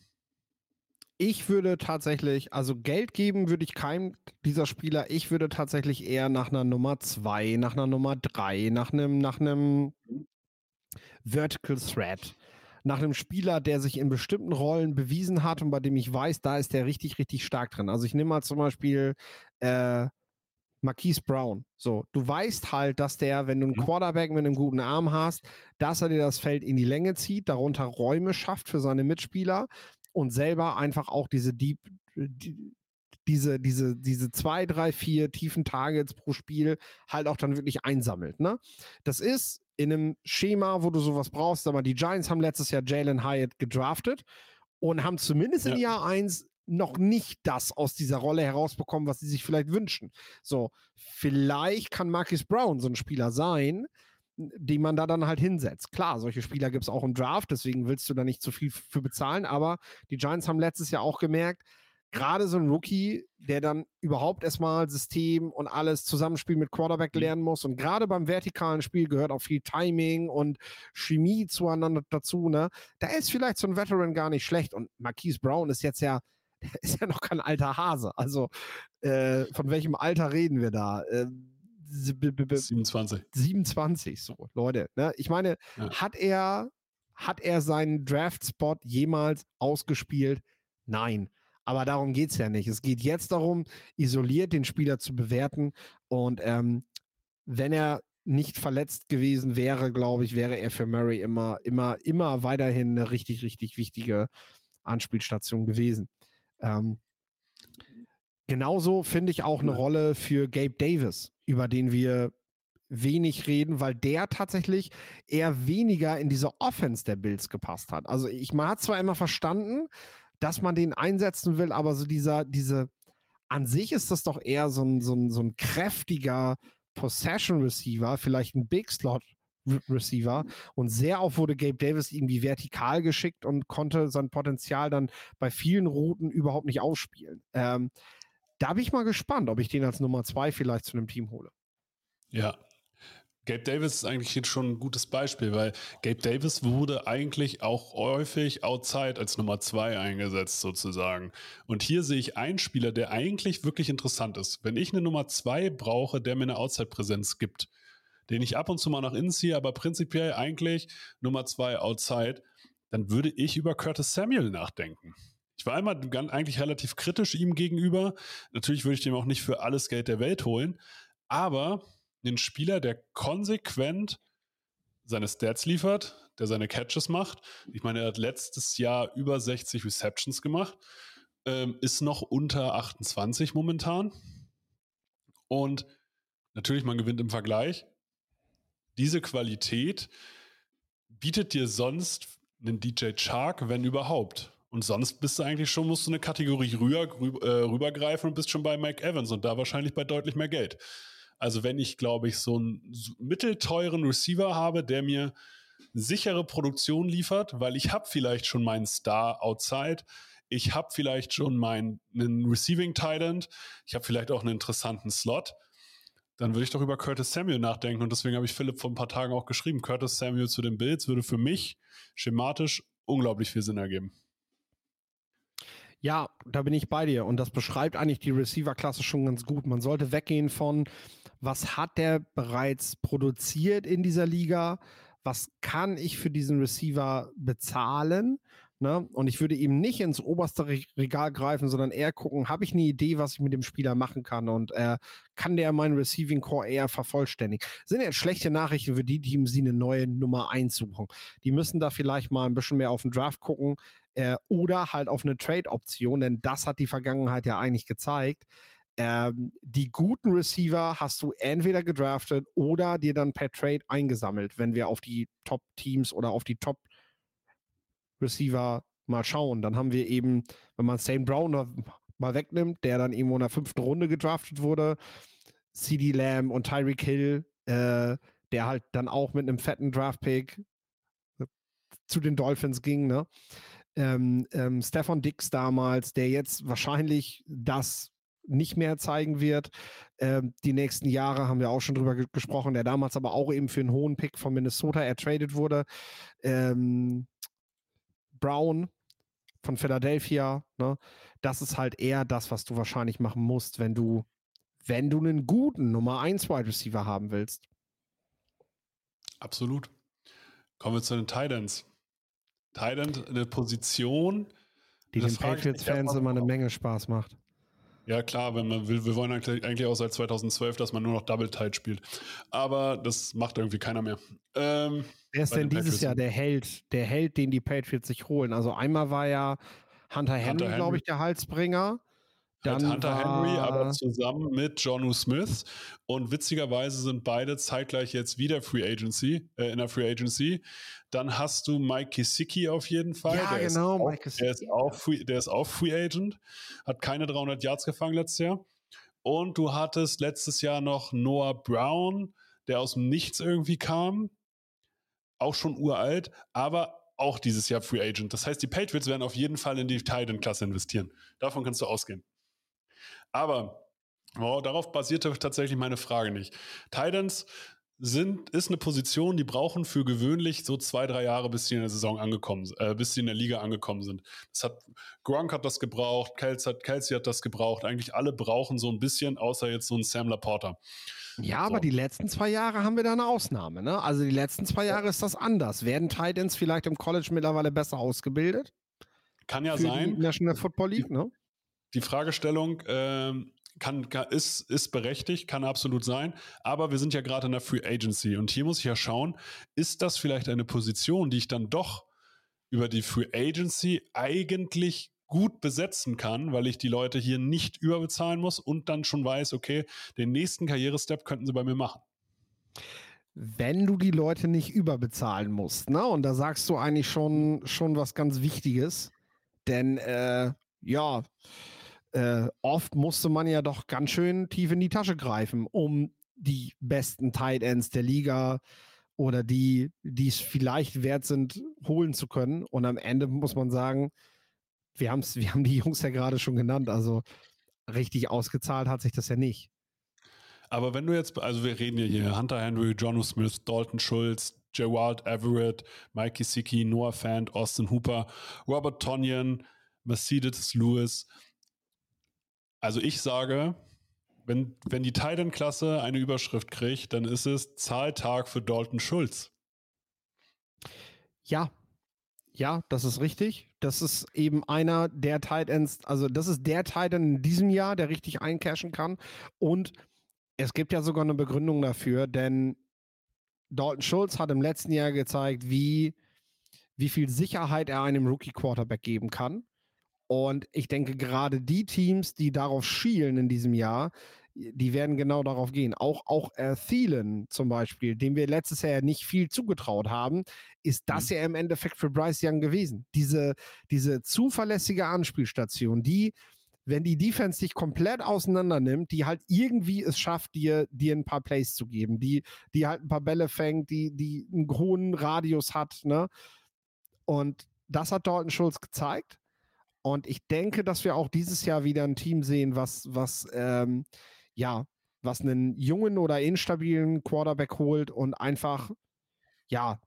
Ich würde tatsächlich, also Geld geben würde ich keinem dieser Spieler. Ich würde tatsächlich eher nach einer Nummer zwei, nach einer Nummer drei, nach einem, nach einem Vertical Threat. Nach einem Spieler, der sich in bestimmten Rollen bewiesen hat und bei dem ich weiß, da ist der richtig, richtig stark drin. Also ich nehme mal zum Beispiel äh, Marquise Brown. So, du weißt halt, dass der, wenn du einen Mhm. Quarterback mit einem guten Arm hast, dass er dir das Feld in die Länge zieht, darunter Räume schafft für seine Mitspieler und selber einfach auch diese Deep, die, diese, diese, diese zwei, drei, vier tiefen Targets pro Spiel halt auch dann wirklich einsammelt. Ne? Das ist in einem Schema, wo du sowas brauchst. Sag mal, die Giants haben letztes Jahr Jalen Hyatt gedraftet und haben zumindest in Ja. Jahr 1 noch nicht das aus dieser Rolle herausbekommen, was sie sich vielleicht wünschen. So, vielleicht kann Marcus Brown so ein Spieler sein, den man da dann halt hinsetzt. Klar, solche Spieler gibt es auch im Draft, deswegen willst du da nicht zu viel für bezahlen, aber die Giants haben letztes Jahr auch gemerkt, gerade so ein Rookie, der dann überhaupt erstmal System und alles Zusammenspiel mit Quarterback Mhm. lernen muss und gerade beim vertikalen Spiel gehört auch viel Timing und Chemie zueinander dazu, ne? Da ist vielleicht so ein Veteran gar nicht schlecht und Marquise Brown ist jetzt ja [LAUGHS] ist ja noch kein alter Hase. Also äh, von welchem Alter reden wir da? Äh, 27. 27, so, Leute. Ne? Ich meine, Ja. hat er, hat er seinen Draft-Spot jemals ausgespielt? Nein. Aber darum geht es ja nicht. Es geht jetzt darum, isoliert den Spieler zu bewerten. Und ähm, wenn er nicht verletzt gewesen wäre, glaube ich, wäre er für Murray immer, immer, immer weiterhin eine richtig, richtig wichtige Anspielstation gewesen. Ähm, genauso finde ich auch eine Ja. Rolle für Gabe Davis, über den wir wenig reden, weil der tatsächlich eher weniger in diese Offense der Bills gepasst hat. Also ich, man hat zwar immer verstanden, dass man den einsetzen will, aber so dieser, diese, an sich ist das doch eher so ein, so ein, so ein kräftiger Possession Receiver, vielleicht ein Big Slot Re- Receiver und sehr oft wurde Gabe Davis irgendwie vertikal geschickt und konnte sein Potenzial dann bei vielen Routen überhaupt nicht ausspielen. Ähm, da bin ich mal gespannt, ob ich den als Nummer zwei vielleicht zu einem Team hole. Ja. Gabe Davis ist eigentlich jetzt schon ein gutes Beispiel, weil Gabe Davis wurde eigentlich auch häufig outside als Nummer zwei eingesetzt, sozusagen. Und hier sehe ich einen Spieler, der eigentlich wirklich interessant ist. Wenn ich eine Nummer zwei brauche, der mir eine Outside-Präsenz gibt, den ich ab und zu mal nach innen ziehe, aber prinzipiell eigentlich Nummer zwei outside, dann würde ich über Curtis Samuel nachdenken. Ich war einmal eigentlich relativ kritisch ihm gegenüber. Natürlich würde ich dem auch nicht für alles Geld der Welt holen, aber einen Spieler, der konsequent seine Stats liefert, der seine Catches macht. Ich meine, er hat letztes Jahr über 60 Receptions gemacht, ähm, ist noch unter 28 momentan. Und natürlich, man gewinnt im Vergleich. Diese Qualität bietet dir sonst einen DJ Chark, wenn überhaupt. Und sonst bist du eigentlich schon, musst du eine Kategorie rüber, rüber, äh, rübergreifen und bist schon bei Mike Evans und da wahrscheinlich bei deutlich mehr Geld. Also wenn ich, glaube ich, so einen mittelteuren Receiver habe, der mir sichere Produktion liefert, weil ich habe vielleicht schon meinen Star outside, ich habe vielleicht schon meinen einen Receiving Talent, ich habe vielleicht auch einen interessanten Slot, dann würde ich doch über Curtis Samuel nachdenken und deswegen habe ich Philipp vor ein paar Tagen auch geschrieben, Curtis Samuel zu den Bills würde für mich schematisch unglaublich viel Sinn ergeben. Ja, da bin ich bei dir. Und das beschreibt eigentlich die Receiver-Klasse schon ganz gut. Man sollte weggehen von, was hat der bereits produziert in dieser Liga? Was kann ich für diesen Receiver bezahlen? Ne? Und ich würde eben nicht ins oberste Re Regal greifen, sondern eher gucken, habe ich eine Idee, was ich mit dem Spieler machen kann? Und äh, kann der meinen Receiving Core eher vervollständigen? Sind jetzt schlechte Nachrichten für die Teams, die eine neue Nummer 1 suchen. Die müssen da vielleicht mal ein bisschen mehr auf den Draft gucken äh, oder halt auf eine Trade-Option, denn das hat die Vergangenheit ja eigentlich gezeigt. Ähm, die guten Receiver hast du entweder gedraftet oder dir dann per Trade eingesammelt, wenn wir auf die Top-Teams oder auf die Top-Receiver mal schauen. Dann haben wir eben, wenn man St. Brown mal wegnimmt, der dann irgendwo in der fünften Runde gedraftet wurde, CD Lamb und Tyreek Hill, äh, der halt dann auch mit einem fetten Draft-Pick zu den Dolphins ging, ne? Ähm, ähm, Stefan Dix damals, der jetzt wahrscheinlich das nicht mehr zeigen wird. Ähm, die nächsten Jahre haben wir auch schon drüber ge gesprochen, der damals aber auch eben für einen hohen Pick von Minnesota ertradet wurde. Ähm, Brown von Philadelphia, ne? das ist halt eher das, was du wahrscheinlich machen musst, wenn du, wenn du einen guten Nummer 1 Wide Receiver haben willst. Absolut. Kommen wir zu den Titans. Titan, eine Position, Die Das den Patriots-Fans immer eine Menge Spaß macht. Ja, klar, wenn man will, wir wollen eigentlich auch seit 2012, dass man nur noch Double Tight spielt. Aber das macht irgendwie keiner mehr. Ähm, Wer ist denn den dieses Patriots. Jahr der Held, der Held, den die Patriots sich holen? Also einmal war ja Hunter Henry, Henry. glaube ich, der Halsbringer. Dann Hunter Henry, aber zusammen mit Jonu Smith. Und witzigerweise sind beide zeitgleich jetzt wieder Free Agency, äh, in der Free Agency. Dann hast du Mike Kisicki auf jeden Fall. Ja, der genau, Ist auch, Mike der, ist auch free, der ist auch Free Agent. Hat keine 300 Yards gefangen letztes Jahr. Und du hattest letztes Jahr noch Noah Brown, der aus dem Nichts irgendwie kam. Auch schon uralt, aber auch dieses Jahr Free Agent. Das heißt, die Patriots werden auf jeden Fall in die Titan-Klasse investieren. Davon kannst du ausgehen. Aber oh, darauf basierte tatsächlich meine Frage nicht. Titans sind, ist eine Position, die brauchen für gewöhnlich so zwei, drei Jahre, bis sie in der Saison angekommen sind, äh, bis sie in der Liga angekommen sind. Das hat, Gronk hat das gebraucht, Kelsey hat, Kelsey hat das gebraucht. Eigentlich alle brauchen so ein bisschen, außer jetzt so ein Sam Laporta. Ja, aber So. die letzten zwei Jahre haben wir da eine Ausnahme. Ne? Also die letzten zwei Jahre ist das anders. Werden Titans vielleicht im College mittlerweile besser ausgebildet? Kann ja für sein. die National Football League, ne? Die Fragestellung ähm, kann, kann, ist, ist berechtigt, kann absolut sein, aber wir sind ja gerade in der Free Agency und hier muss ich ja schauen, ist das vielleicht eine Position, die ich dann doch über die Free Agency eigentlich gut besetzen kann, weil ich die Leute hier nicht überbezahlen muss und dann schon weiß, okay, den nächsten Karrierestep könnten sie bei mir machen. Wenn du die Leute nicht überbezahlen musst, ne? Und da sagst du eigentlich schon, schon was ganz Wichtiges. Denn äh, ja, äh, oft musste man ja doch ganz schön tief in die Tasche greifen, um die besten Tight Ends der Liga oder die, die es vielleicht wert sind, holen zu können. Und am Ende muss man sagen, wir, haben's, wir haben die Jungs ja gerade schon genannt, also richtig ausgezahlt hat sich das ja nicht. Aber wenn du jetzt, also wir reden ja hier, Hunter Henry, Jono Smith, Dalton Schulz, Gerard Everett, Mike Gesicki, Noah Fant, Austin Hooper, Robert Tonyan, Mercedes Lewis. Also ich sage, wenn, wenn die Titan-Klasse eine Überschrift kriegt, dann ist es Zahltag für Dalton Schulz. Ja, ja, das ist richtig. Das ist eben einer der Tight Ends, also das ist der Tight End in diesem Jahr, der richtig eincashen kann. Und es gibt ja sogar eine Begründung dafür, denn Dalton Schulz hat im letzten Jahr gezeigt, wie, wie viel Sicherheit er einem Rookie-Quarterback geben kann. Und ich denke, gerade die Teams, die darauf schielen in diesem Jahr, die werden genau darauf gehen. Auch, auch äh, Thielen zum Beispiel, dem wir letztes Jahr ja nicht viel zugetraut haben, ist das ja im Endeffekt für Bryce Young gewesen. Diese, diese zuverlässige Anspielstation, die, wenn die Defense dich komplett auseinander nimmt, die halt irgendwie es schafft, dir, dir ein paar Plays zu geben, die, die halt ein paar Bälle fängt, die, die einen hohen Radius hat, ne? Und das hat Dalton Schulz gezeigt. Und ich denke, dass wir auch dieses Jahr wieder ein Team sehen, was, was, ähm, ja, was einen jungen oder instabilen Quarterback holt und einfach, ja,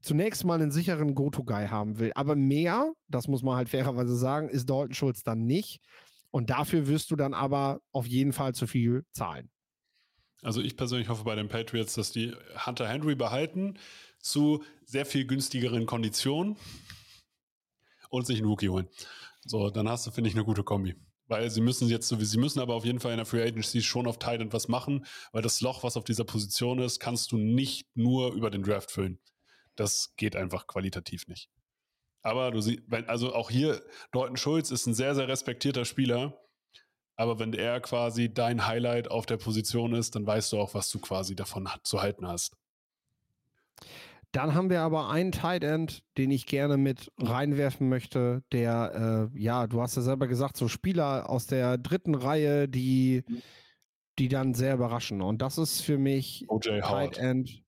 zunächst mal einen sicheren Go-To-Guy haben will. Aber mehr, das muss man halt fairerweise sagen, ist Dalton Schulz dann nicht. Und dafür wirst du dann aber auf jeden Fall zu viel zahlen. Also ich persönlich hoffe bei den Patriots, dass die Hunter Henry behalten zu sehr viel günstigeren Konditionen und sich einen Rookie holen. So, dann hast du, finde ich, eine gute Kombi. Weil sie müssen jetzt sie müssen aber auf jeden Fall in der Free Agency schon auf Titan was machen, weil das Loch, was auf dieser Position ist, kannst du nicht nur über den Draft füllen. Das geht einfach qualitativ nicht. Aber du siehst, also auch hier, Dalton Schulz ist ein sehr, sehr respektierter Spieler. Aber wenn er quasi dein Highlight auf der Position ist, dann weißt du auch, was du quasi davon zu halten hast. Dann haben wir aber einen Tight End, den ich gerne mit reinwerfen möchte, der, äh, ja, du hast ja selber gesagt, so Spieler aus der dritten Reihe, die, die dann sehr überraschen. Und das ist für mich OJ Tight Howard. End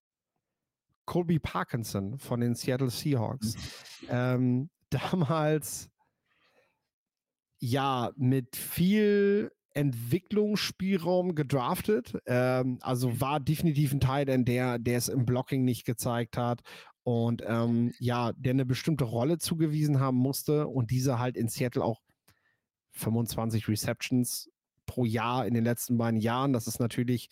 Colby Parkinson von den Seattle Seahawks. ähm, [LAUGHS] damals ja mit viel Entwicklungsspielraum gedraftet. Ähm, also war definitiv ein Teil, denn der, der es im Blocking nicht gezeigt hat und ähm, ja, der eine bestimmte Rolle zugewiesen haben musste und diese halt in Seattle auch 25 Receptions pro Jahr in den letzten beiden Jahren. Das ist natürlich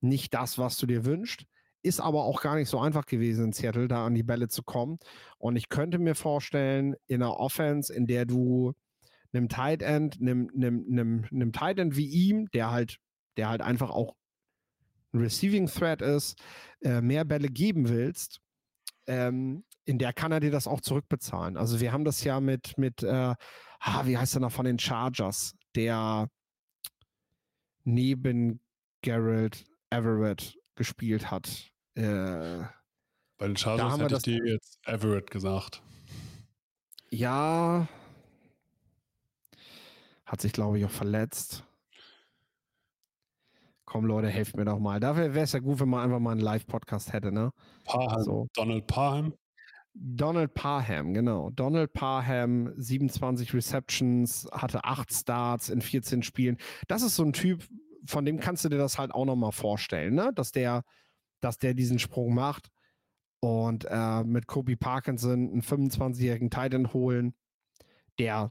nicht das, was du dir wünschst. ist aber auch gar nicht so einfach gewesen in Seattle, da an die Bälle zu kommen. Und ich könnte mir vorstellen, in einer Offense, in der du einem Tight End, einem, einem, einem, einem Tight End wie ihm, der halt, der halt einfach auch ein Receiving Threat ist, äh, mehr Bälle geben willst, ähm, in der kann er dir das auch zurückbezahlen. Also wir haben das ja mit, mit äh, ah, wie heißt er noch von den Chargers, der neben Gerald Everett gespielt hat. Äh, Bei den Chargers haben wir hätte ich das- dir jetzt Everett gesagt. ja, hat sich, glaube ich, auch verletzt. Komm, Leute, helft mir doch mal. Dafür wäre es ja gut, wenn man einfach mal einen Live-Podcast hätte, ne? Parham, So. Donald Parham. Donald Parham, genau. Donald Parham, 27 Receptions, hatte 8 Starts in 14 Spielen. Das ist so ein Typ, von dem kannst du dir das halt auch nochmal vorstellen, ne? Dass der, dass der diesen Sprung macht und äh, mit Kobe Parkinson einen 25-jährigen Titan holen, der,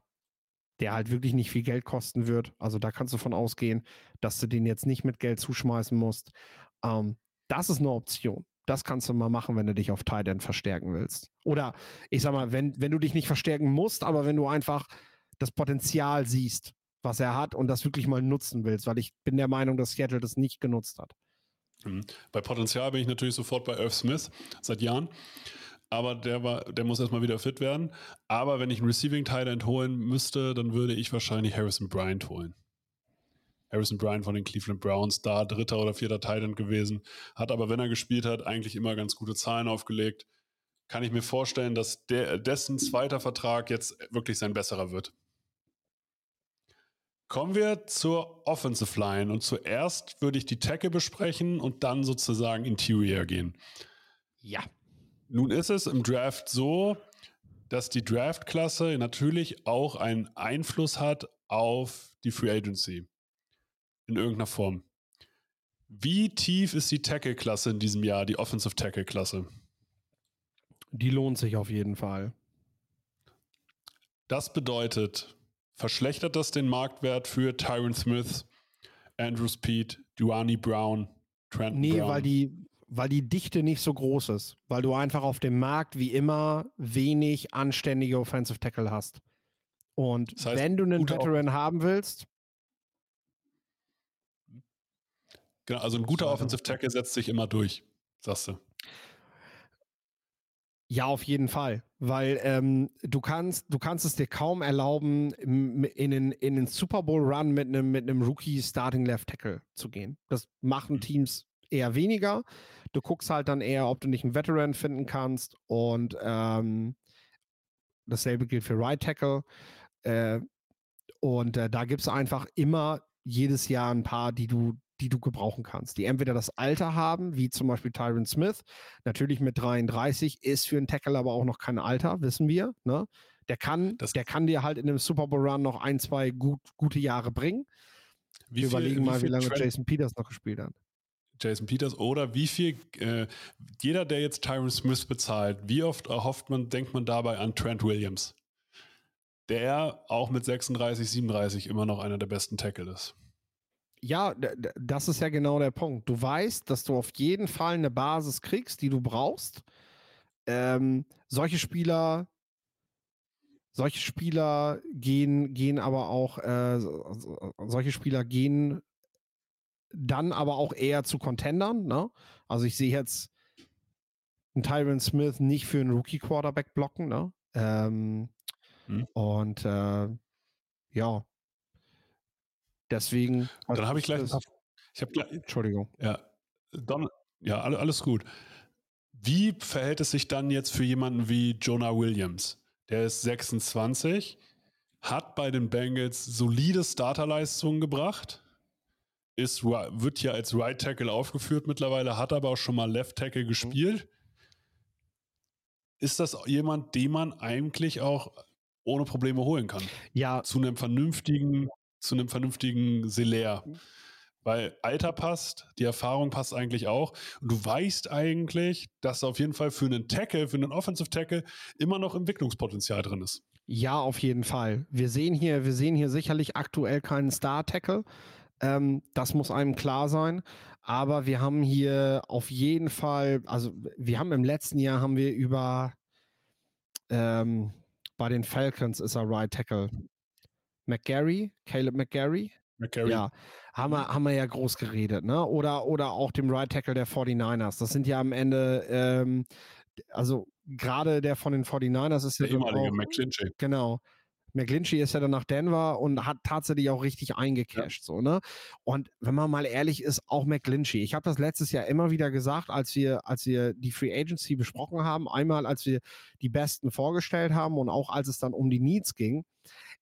der halt wirklich nicht viel Geld kosten wird. Also da kannst du von ausgehen, dass du den jetzt nicht mit Geld zuschmeißen musst. Ähm, das ist eine Option. Das kannst du mal machen, wenn du dich auf Tight End verstärken willst. Oder ich sag mal, wenn, wenn du dich nicht verstärken musst, aber wenn du einfach das Potenzial siehst, was er hat und das wirklich mal nutzen willst, weil ich bin der Meinung, dass Seattle das nicht genutzt hat. Mhm. Bei Potenzial bin ich natürlich sofort bei Irv Smith seit Jahren. Aber der, war, der muss erstmal wieder fit werden. Aber wenn ich einen Receiving Tight End holen müsste, dann würde ich wahrscheinlich Harrison Bryant holen. Harrison Bryant von den Cleveland Browns, da dritter oder vierter Tight End gewesen, hat aber, wenn er gespielt hat, eigentlich immer ganz gute Zahlen aufgelegt. Kann ich mir vorstellen, dass der, dessen zweiter Vertrag jetzt wirklich sein besserer wird. Kommen wir zur Offensive Line und zuerst würde ich die Tackle besprechen und dann sozusagen Interior gehen. Ja. Nun ist es im Draft so, dass die Draftklasse natürlich auch einen Einfluss hat auf die Free Agency in irgendeiner Form. Wie tief ist die Tackle-Klasse in diesem Jahr, die Offensive Tackle-Klasse? Die lohnt sich auf jeden Fall. Das bedeutet, verschlechtert das den Marktwert für Tyron Smith, Andrew Speed, Duani Brown, Trent Nee, Brown? weil die, weil die Dichte nicht so groß ist. Weil du einfach auf dem Markt wie immer wenig anständige Offensive Tackle hast. Und Das heißt, wenn du einen Veteran haben willst, Genau, also ein guter. Offensive Tackle setzt sich immer durch, sagst du. Ja, auf jeden Fall. Weil ähm, du kannst, du kannst es dir kaum erlauben, in den, in den Super Bowl Run mit einem mit einem Rookie Starting Left Tackle zu gehen. Das machen Mhm. Teams eher weniger. Du guckst halt dann eher, ob du nicht einen Veteran finden kannst. Und ähm, dasselbe gilt für Right Tackle. Äh, und äh, da gibt es einfach immer jedes Jahr ein paar, die du, die du gebrauchen kannst, die entweder das Alter haben, wie zum Beispiel Tyron Smith, natürlich mit 33, ist für einen Tackle aber auch noch kein Alter, wissen wir. Ne? Der, kann, Das- der kann dir halt in einem Super Bowl Run noch ein, zwei gut, gute Jahre bringen. Wie wir überlegen mal, wie lange Trent- Jason Peters noch gespielt hat. Jason Peters oder wie viel, äh, jeder, der jetzt Tyron Smith bezahlt, wie oft erhofft man, denkt man dabei an Trent Williams? Der auch mit 36, 37 immer noch einer der besten Tackle ist. Ja, das ist ja genau der Punkt. Du weißt, dass du auf jeden Fall eine Basis kriegst, die du brauchst. Ähm, solche Spieler, solche Spieler gehen, gehen aber auch, äh, so- so- solche Spieler gehen dann aber auch eher zu Contendern. Ne? Also ich sehe jetzt einen Tyron Smith nicht für einen Rookie-Quarterback blocken. Ne? Ähm, Hm. Und äh, ja, deswegen. Dann habe ich gleich ich habe gleich, Entschuldigung. ja, Don, ja, alle- alles gut. Wie verhält es sich dann jetzt für jemanden wie Jonah Williams? Der ist 26, hat bei den Bengals solide Starterleistungen gebracht, ist, wird hier als Right Tackle aufgeführt mittlerweile, hat aber auch schon mal Left Tackle gespielt. Ist das jemand, den man eigentlich auch ohne Probleme holen kann? Ja, zu einem vernünftigen, zu einem vernünftigen Selair. Mhm. Weil Alter passt, die Erfahrung passt eigentlich auch. Und du weißt eigentlich, dass auf jeden Fall für einen Tackle, für einen Offensive Tackle immer noch Entwicklungspotenzial drin ist. ja, auf jeden Fall. Wir sehen hier, wir sehen hier sicherlich aktuell keinen Star-Tackle. Ähm, das muss einem klar sein. Aber wir haben hier auf jeden Fall, also wir haben im letzten Jahr haben wir über ähm, bei den Falcons ist er Right Tackle. McGarry, Caleb McGarry. McGarry. Ja, haben wir, haben wir ja groß geredet, ne? Oder, oder auch dem Right Tackle der 49ers. Das sind ja am Ende, ähm, also gerade der von den 49ers ist Der ja dann ehemalige McClinchy. Genau. McGlinchey ist ja dann nach Denver und hat tatsächlich auch richtig eingecashed, so, ne? Und wenn man mal ehrlich ist, auch McGlinchey. Ich habe das letztes Jahr immer wieder gesagt, als wir, als wir die Free Agency besprochen haben. Einmal, als wir die Besten vorgestellt haben und auch als es dann um die Needs ging.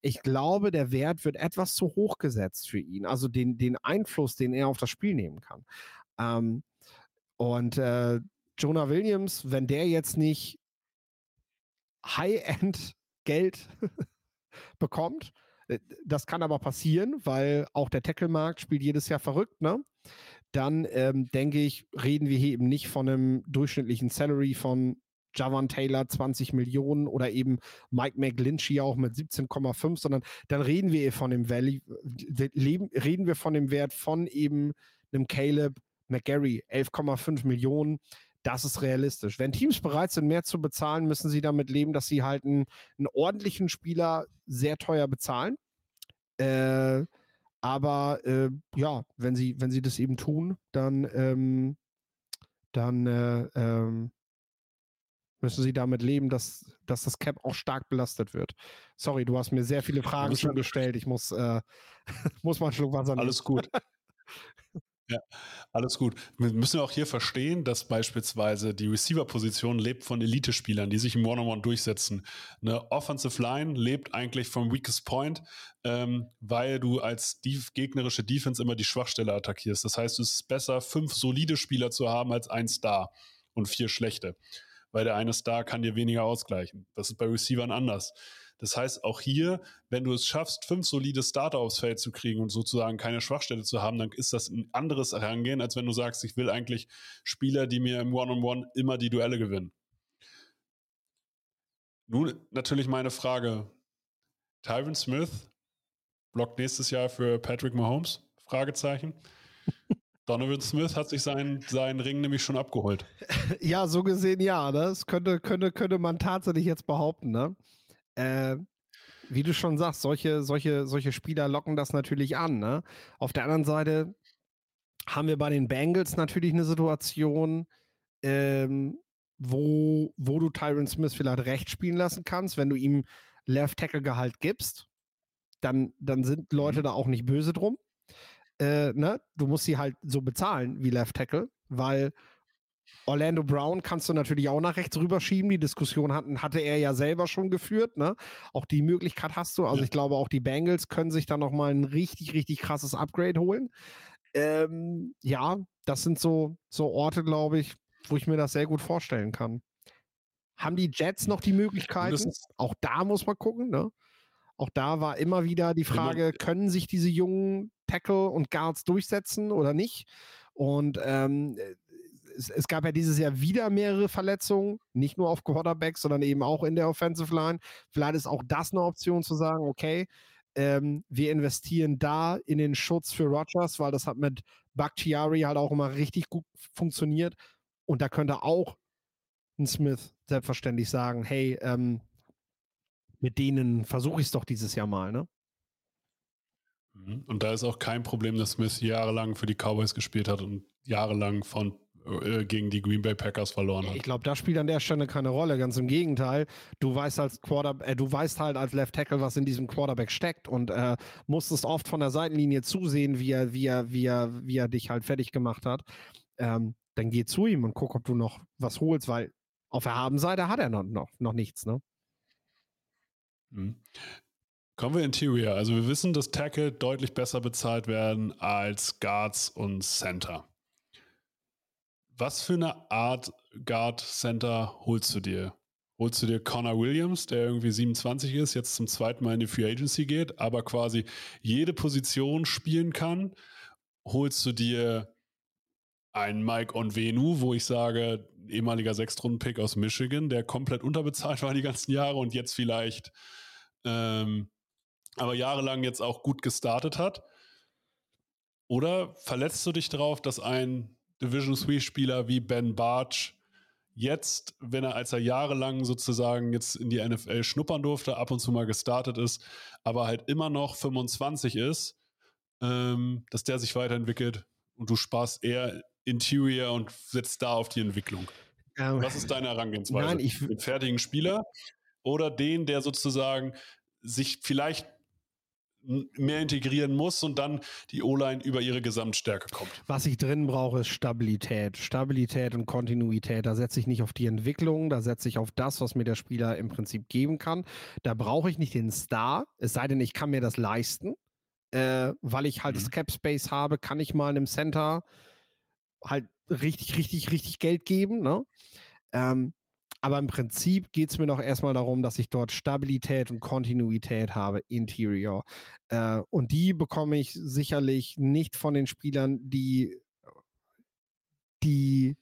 Ich glaube, der Wert wird etwas zu hoch gesetzt für ihn. Also den, den Einfluss, den er auf das Spiel nehmen kann. Ähm, und äh, Jonah Williams, wenn der jetzt nicht High-End Geld [LAUGHS] bekommt. Äh, Das kann aber passieren, weil auch der Tackle-Markt spielt jedes Jahr verrückt, ne? Dann ähm, denke ich, reden wir hier eben nicht von einem durchschnittlichen Salary von Javan Taylor 20 Millionen oder eben Mike McGlinchey auch mit 17,5, sondern dann reden wir von dem Value, äh, reden wir von dem Wert von eben einem Caleb McGarry 11,5 Millionen. Das ist realistisch. Wenn Teams bereit sind, mehr zu bezahlen, müssen sie damit leben, dass sie halt einen, einen ordentlichen Spieler sehr teuer bezahlen. Äh, aber äh, ja, wenn sie, wenn sie das eben tun, dann, ähm, dann äh, ähm, müssen sie damit leben, dass, dass das Cap auch stark belastet wird. Sorry, du hast mir sehr viele Fragen schon gestellt. Ich muss, äh, [LAUGHS] muss mal einen Schluck Wasser nehmen. Alles gut. [LAUGHS] ja, alles gut. Wir müssen auch hier verstehen, dass beispielsweise die Receiver-Position lebt von Elite-Spielern, die sich im One-on-One durchsetzen. Eine Offensive Line lebt eigentlich vom Weakest Point, ähm, weil du als die gegnerische Defense immer die Schwachstelle attackierst. Das heißt, es ist besser, fünf solide Spieler zu haben als ein Star und vier schlechte. Weil der eine Star kann dir weniger ausgleichen. Das ist bei Receivern anders. Das heißt, auch hier, wenn du es schaffst, fünf solide Starter aufs Feld zu kriegen und sozusagen keine Schwachstelle zu haben, dann ist das ein anderes Herangehen, als wenn du sagst, ich will eigentlich Spieler, die mir im One-on-One immer die Duelle gewinnen. Nun natürlich meine Frage. Tyron Smith blockt nächstes Jahr für Patrick Mahomes? Fragezeichen. [LAUGHS] Donovan Smith hat sich seinen, seinen Ring nämlich schon abgeholt. Ja, so gesehen ja. ne? Das könnte, könnte, könnte man tatsächlich jetzt behaupten. Ne? Äh, wie du schon sagst, solche, solche, solche Spieler locken das natürlich an. Ne? Auf der anderen Seite haben wir bei den Bengals natürlich eine Situation, ähm, wo, wo du Tyron Smith vielleicht recht spielen lassen kannst, wenn du ihm Left Tackle Gehalt gibst, dann, dann sind Leute Mhm. da auch nicht böse drum. Äh, ne? Du musst sie halt so bezahlen wie Left Tackle, weil Orlando Brown kannst du natürlich auch nach rechts rüberschieben. Die Diskussion hatten, hatte er ja selber schon geführt. Ne? Auch die Möglichkeit hast du. Also Ja. ich glaube, auch die Bengals können sich da nochmal ein richtig, richtig krasses Upgrade holen. Ähm, ja, das sind so, so Orte, glaube ich, wo ich mir das sehr gut vorstellen kann. Haben die Jets noch die Möglichkeiten? Auch da muss man gucken. Ne? Auch da war immer wieder die Frage, können sich diese jungen Tackle und Guards durchsetzen oder nicht? Und ähm, es, es gab ja dieses Jahr wieder mehrere Verletzungen, nicht nur auf Quarterbacks, sondern eben auch in der Offensive Line. Vielleicht ist auch das eine Option zu sagen, okay, ähm, wir investieren da in den Schutz für Rogers, weil das hat mit Bakhtiari halt auch immer richtig gut funktioniert. Und da könnte auch ein Smith selbstverständlich sagen, hey, ähm, mit denen versuche ich es doch dieses Jahr mal, ne? Mhm. Und da ist auch kein Problem, dass Smith jahrelang für die Cowboys gespielt hat und jahrelang von, gegen die Green Bay Packers verloren hat. Ich glaube, das spielt an der Stelle keine Rolle. Ganz im Gegenteil. Du weißt als Quarterback, äh, du weißt halt als Left Tackle, was in diesem Quarterback steckt und äh, musstest oft von der Seitenlinie zusehen, wie er, wie er, wie er, wie er dich halt fertig gemacht hat. Ähm, dann geh zu ihm und guck, ob du noch was holst, weil auf der Habenseite hat er noch, noch, noch nichts, ne? Mhm. Kommen wir Interior. Also wir wissen, dass Tackle deutlich besser bezahlt werden als Guards und Center. Was für eine Art Guard Center holst du dir? Holst du dir Connor Williams, der irgendwie 27 ist, jetzt zum zweiten Mal in die Free Agency geht, aber quasi jede Position spielen kann? Holst du dir einen Mike Onvenu, wo ich sage, ehemaliger Sechstrunden-Pick aus Michigan, der komplett unterbezahlt war die ganzen Jahre und jetzt vielleicht ähm, aber jahrelang jetzt auch gut gestartet hat. Oder verletzt du dich darauf, dass ein Division 3-Spieler wie Ben Barch jetzt, wenn er als er jahrelang sozusagen jetzt in die NFL schnuppern durfte, ab und zu mal gestartet ist, aber halt immer noch 25 ist, ähm, dass der sich weiterentwickelt und du sparst eher Interior und setzt da auf die Entwicklung. Ähm, Was ist deine Herangehensweise? Nein, ich den fertigen Spieler oder den, der sozusagen sich vielleicht mehr integrieren muss und dann die O-Line über ihre Gesamtstärke kommt. Was ich drin brauche, ist Stabilität. Stabilität und Kontinuität. Da setze ich nicht auf die Entwicklung, da setze ich auf das, was mir der Spieler im Prinzip geben kann. Da brauche ich nicht den Star, es sei denn, ich kann mir das leisten. Äh, weil ich halt mhm. das Cap Space habe, kann ich mal einem Center halt richtig, richtig, richtig Geld geben. Ne? Ähm, aber im Prinzip geht es mir noch erstmal darum, dass ich dort Stabilität und Kontinuität habe, Interior. Äh, und die bekomme ich sicherlich nicht von den Spielern, die, die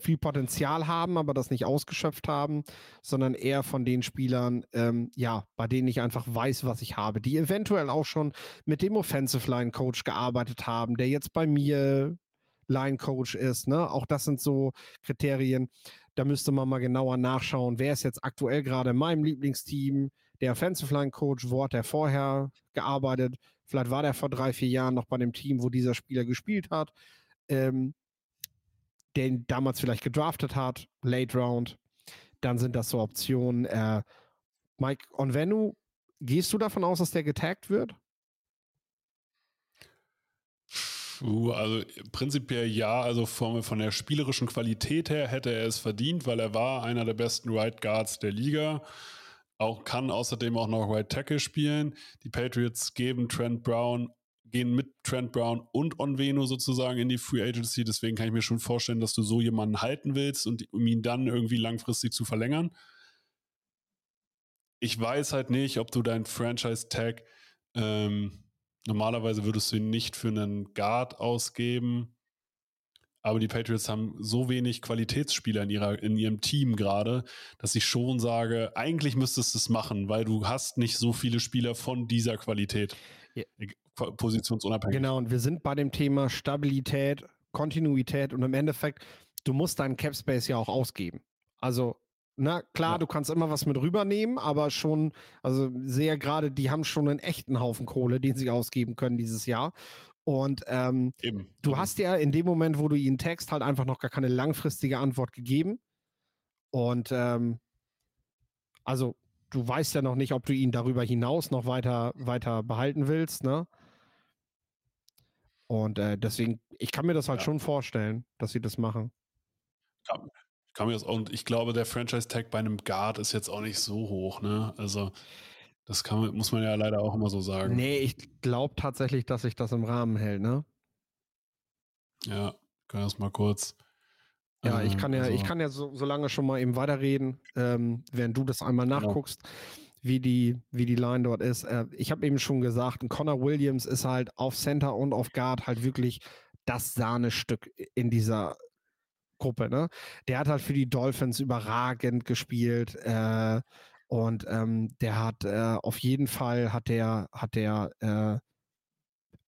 viel Potenzial haben, aber das nicht ausgeschöpft haben, sondern eher von den Spielern, ähm, ja, bei denen ich einfach weiß, was ich habe, die eventuell auch schon mit dem Offensive Line Coach gearbeitet haben, der jetzt bei mir Line Coach ist. Ne? Auch das sind so Kriterien. Da müsste man mal genauer nachschauen, wer ist jetzt aktuell gerade in meinem Lieblingsteam. Der Offensive Line Coach, wo hat er vorher gearbeitet? Vielleicht war der vor drei, vier Jahren noch bei dem Team, wo dieser Spieler gespielt hat. Ähm, den damals vielleicht gedraftet hat, Late Round. Dann sind das so Optionen. Äh, Mike Onvenu, gehst du davon aus, dass der getaggt wird? Also prinzipiell ja, also von, von der spielerischen Qualität her hätte er es verdient, weil er war einer der besten Right Guards der Liga. Auch kann außerdem auch noch Right Tackle spielen. Die Patriots geben Trent Brown, gehen mit Trent Brown und Onveno sozusagen in die Free Agency. Deswegen kann ich mir schon vorstellen, dass du so jemanden halten willst und um ihn dann irgendwie langfristig zu verlängern. Ich weiß halt nicht, ob du dein Franchise Tag ähm, Normalerweise würdest du ihn nicht für einen Guard ausgeben. Aber die Patriots haben so wenig Qualitätsspieler in, ihrer, in ihrem Team gerade, dass ich schon sage, eigentlich müsstest du es machen, weil du hast nicht so viele Spieler von dieser Qualität. Ja. Positionsunabhängig. Genau, und wir sind bei dem Thema Stabilität, Kontinuität und im Endeffekt, du musst deinen Cap Space ja auch ausgeben. Also na klar, ja. du kannst immer was mit rübernehmen, aber schon, also sehr gerade, die haben schon einen echten Haufen Kohle, den sie ausgeben können dieses Jahr. Und ähm, du hast ja in dem Moment, wo du ihnen text, halt einfach noch gar keine langfristige Antwort gegeben. Und ähm, also du weißt ja noch nicht, ob du ihn darüber hinaus noch weiter, weiter behalten willst, ne? Und äh, deswegen, ich kann mir das halt ja. schon vorstellen, dass sie das machen. Ja, kann das und ich glaube, der Franchise-Tag bei einem Guard ist jetzt auch nicht so hoch, ne? Also, das kann, muss man ja leider auch immer so sagen. Nee, ich glaube tatsächlich, dass sich das im Rahmen hält, ne? Ja, können wir das mal kurz. Ja, ich ähm, kann ja, also, ich kann ja so, so lange schon mal eben weiterreden, ähm, während du das einmal genau. nachguckst, genau. wie, die, wie die Line dort ist. Äh, ich habe eben schon gesagt, Connor Williams ist halt auf Center und auf Guard halt wirklich das Sahnestück in dieser Gruppe, ne? Der hat halt für die Dolphins überragend gespielt. Äh, und ähm, der hat äh, auf jeden Fall hat der, hat der, äh,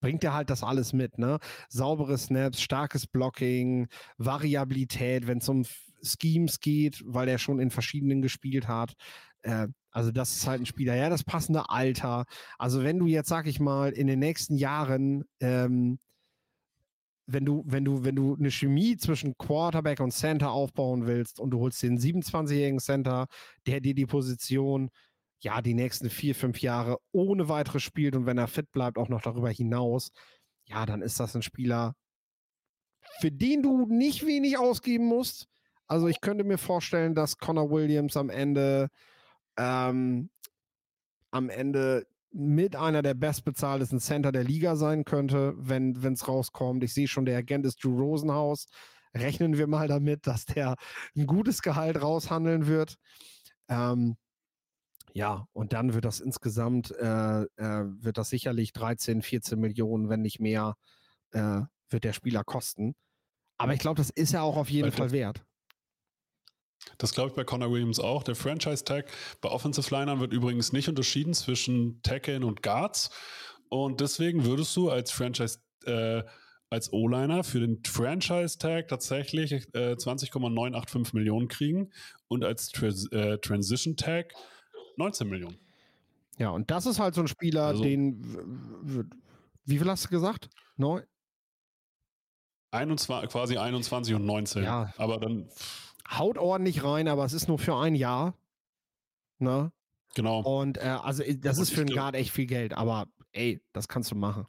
bringt er halt das alles mit, ne? Saubere Snaps, starkes Blocking, Variabilität, wenn es um Schemes geht, weil er schon in verschiedenen gespielt hat. Äh, also das ist halt ein Spieler, ja, das passende Alter. Also wenn du jetzt, sag ich mal, in den nächsten Jahren ähm, wenn du, wenn du, wenn du eine Chemie zwischen Quarterback und Center aufbauen willst und du holst den 27-jährigen Center, der dir die Position ja die nächsten vier, fünf Jahre ohne weiteres spielt und wenn er fit bleibt, auch noch darüber hinaus, ja, dann ist das ein Spieler, für den du nicht wenig ausgeben musst. Also ich könnte mir vorstellen, dass Connor Williams am Ende ähm, am Ende mit einer der bestbezahltesten Center der Liga sein könnte, wenn es rauskommt. Ich sehe schon, der Agent ist Drew Rosenhaus. Rechnen wir mal damit, dass der ein gutes Gehalt raushandeln wird. Ähm, ja, und dann wird das insgesamt, äh, äh, wird das sicherlich 13, 14 Millionen, wenn nicht mehr, äh, wird der Spieler kosten. Aber ich glaube, das ist ja auch auf jeden Fall wert. Das glaube ich bei Connor Williams auch. Der Franchise-Tag bei Offensive Linern wird übrigens nicht unterschieden zwischen Tackle und Guards. Und deswegen würdest du als Franchise äh, als O-Liner für den Franchise-Tag tatsächlich äh, 20,985 Millionen kriegen und als Tras äh, Transition-Tag 19 Millionen. Ja, und das ist halt so ein Spieler, Also- den. Wie viel hast du gesagt? Neu? 21, quasi 21 und 19. Ja. Aber dann, pff, Haut ordentlich rein, aber es ist nur für ein Jahr. Ne? genau. Und äh, also äh, das Und ist für einen Guard echt viel Geld, aber ey, das kannst du machen.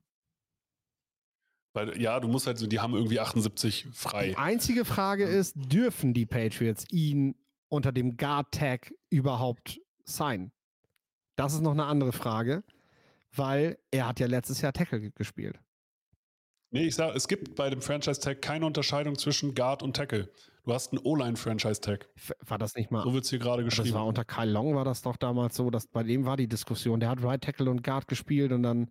Weil, ja, du musst halt so, die haben irgendwie 78 frei. Die einzige Frage ist, dürfen die Patriots ihn unter dem Guard-Tag überhaupt sein? Das ist noch eine andere Frage, weil er hat ja letztes Jahr Tackle ge- gespielt. Nee, ich sag, es gibt bei dem Franchise-Tag keine Unterscheidung zwischen Guard und Tackle. Du hast einen O-Line-Franchise-Tag. War das nicht mal So wird es hier gerade Das geschrieben. war unter Kyle Long war das doch damals so, dass bei dem war die Diskussion. Der hat Right Tackle und Guard gespielt und dann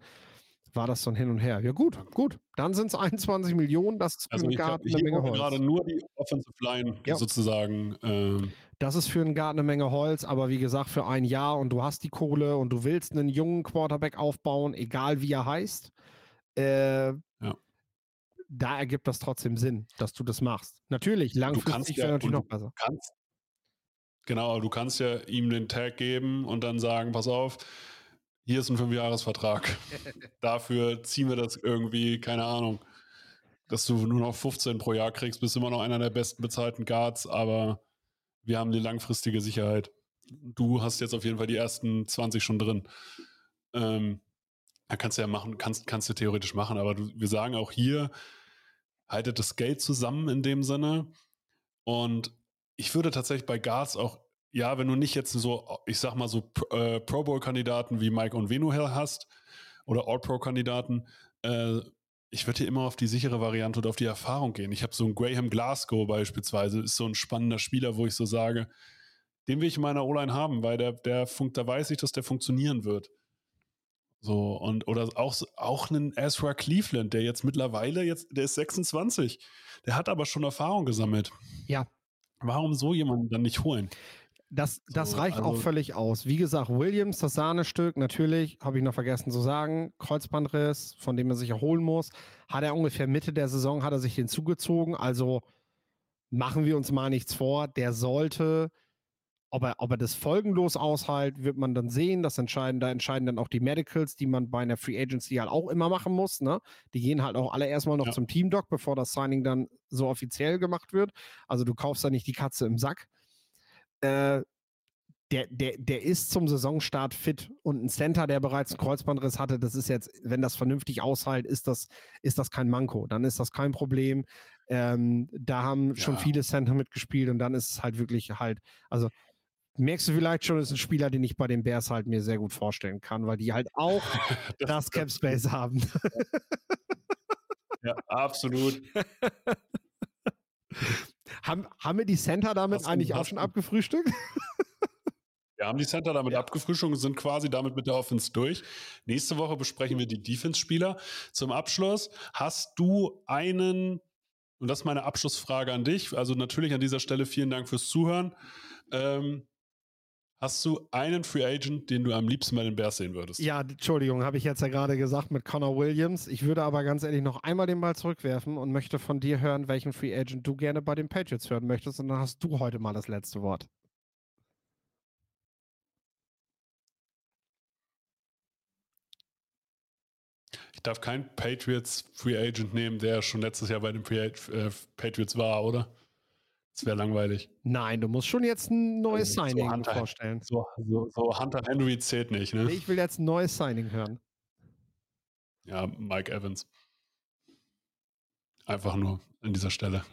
war das so ein Hin und Her. Ja, gut, gut. Dann sind es 21 Millionen. Das ist für Also einen Guard eine Menge wurde gerade Holz. nur die Offensive Line Ja. sozusagen. Ähm, Das ist für einen Guard eine Menge Holz, aber wie gesagt, für ein Jahr und du hast die Kohle und du willst einen jungen Quarterback aufbauen, egal wie er heißt. Äh, Da ergibt das trotzdem Sinn, dass du das machst. Natürlich, langfristig ja- wäre natürlich und noch besser. kannst, genau, du kannst ja ihm den Tag geben und dann sagen, pass auf, hier ist ein Fünfjahresvertrag. [LAUGHS] Dafür ziehen wir das irgendwie, keine Ahnung, dass du nur noch 15 pro Jahr kriegst, bist immer noch einer der besten bezahlten Guards, aber wir haben die langfristige Sicherheit. Du hast jetzt auf jeden Fall die ersten 20 schon drin. Ähm, da kannst du ja machen, kannst, kannst du theoretisch machen, aber du, wir sagen auch hier, haltet das Geld zusammen in dem Sinne. Und ich würde tatsächlich bei Guards auch, ja, wenn du nicht jetzt so, ich sag mal so äh, Pro Bowl-Kandidaten wie Mike und Venuhel hast oder All-Pro-Kandidaten, äh, ich würde hier immer auf die sichere Variante und auf die Erfahrung gehen. Ich habe so einen Graham Glasgow beispielsweise, ist so ein spannender Spieler, wo ich so sage, den will ich in meiner O-Line haben, weil der, der funkt, da weiß ich, dass der funktionieren wird. So, und oder auch, auch einen Ezra Cleveland, der jetzt mittlerweile jetzt, der ist 26, der hat aber schon Erfahrung gesammelt. Ja. Warum so jemanden dann nicht holen? Das, das So, reicht auch also- völlig aus. Wie gesagt, Williams, das Sahnestück, natürlich, habe ich noch vergessen zu sagen, Kreuzbandriss, von dem er sich erholen muss, hat er ungefähr Mitte der Saison, hat er sich hinzugezogen. Also machen wir uns mal nichts vor, der sollte, ob er, ob das folgenlos aushält, wird man dann sehen. Das entscheiden, da entscheiden dann auch die Medicals, die man bei einer Free Agency halt auch immer machen muss. Ne? Die gehen halt auch alle erstmal noch Ja. zum Teamdoc, bevor das Signing dann so offiziell gemacht wird. Also du kaufst da nicht die Katze im Sack. Äh, der, der, der ist zum Saisonstart fit und ein Center, der bereits einen Kreuzbandriss hatte, das ist jetzt, wenn das vernünftig aushält, ist das, ist das kein Manko. Dann ist das kein Problem. Ähm, da haben schon Ja. viele Center mitgespielt und dann ist es halt wirklich halt, also merkst du vielleicht schon, ist ein Spieler, den ich bei den Bears halt mir sehr gut vorstellen kann, weil die halt auch [LAUGHS] das Cap Space haben. Ja, absolut. [LAUGHS] haben. Haben wir die Center damit Hast du- eigentlich auch hast schon du- abgefrühstückt? Wir haben die Center damit abgefrühstückt und sind quasi damit mit der Offense durch. Nächste Woche besprechen wir die Defense-Spieler. Zum Abschluss, hast du einen, und das ist meine Abschlussfrage an dich, also natürlich an dieser Stelle vielen Dank fürs Zuhören. Ähm, hast du einen Free Agent, den du am liebsten bei den Bears sehen würdest? Ja, Entschuldigung, habe ich jetzt ja gerade gesagt mit Connor Williams. Ich würde aber ganz ehrlich noch einmal den Ball zurückwerfen und möchte von dir hören, welchen Free Agent du gerne bei den Patriots hören möchtest. Und dann hast du heute mal das letzte Wort. Ich darf keinen Patriots Free Agent nehmen, der schon letztes Jahr bei den Free äh, Patriots war, oder? Das wäre langweilig. Nein, du musst schon jetzt ein neues Also, so Signing Hunter- vorstellen. So, so, so Hunter Henry zählt nicht, ne? Ich will jetzt ein neues Signing hören. Ja, Mike Evans. Einfach nur an dieser Stelle.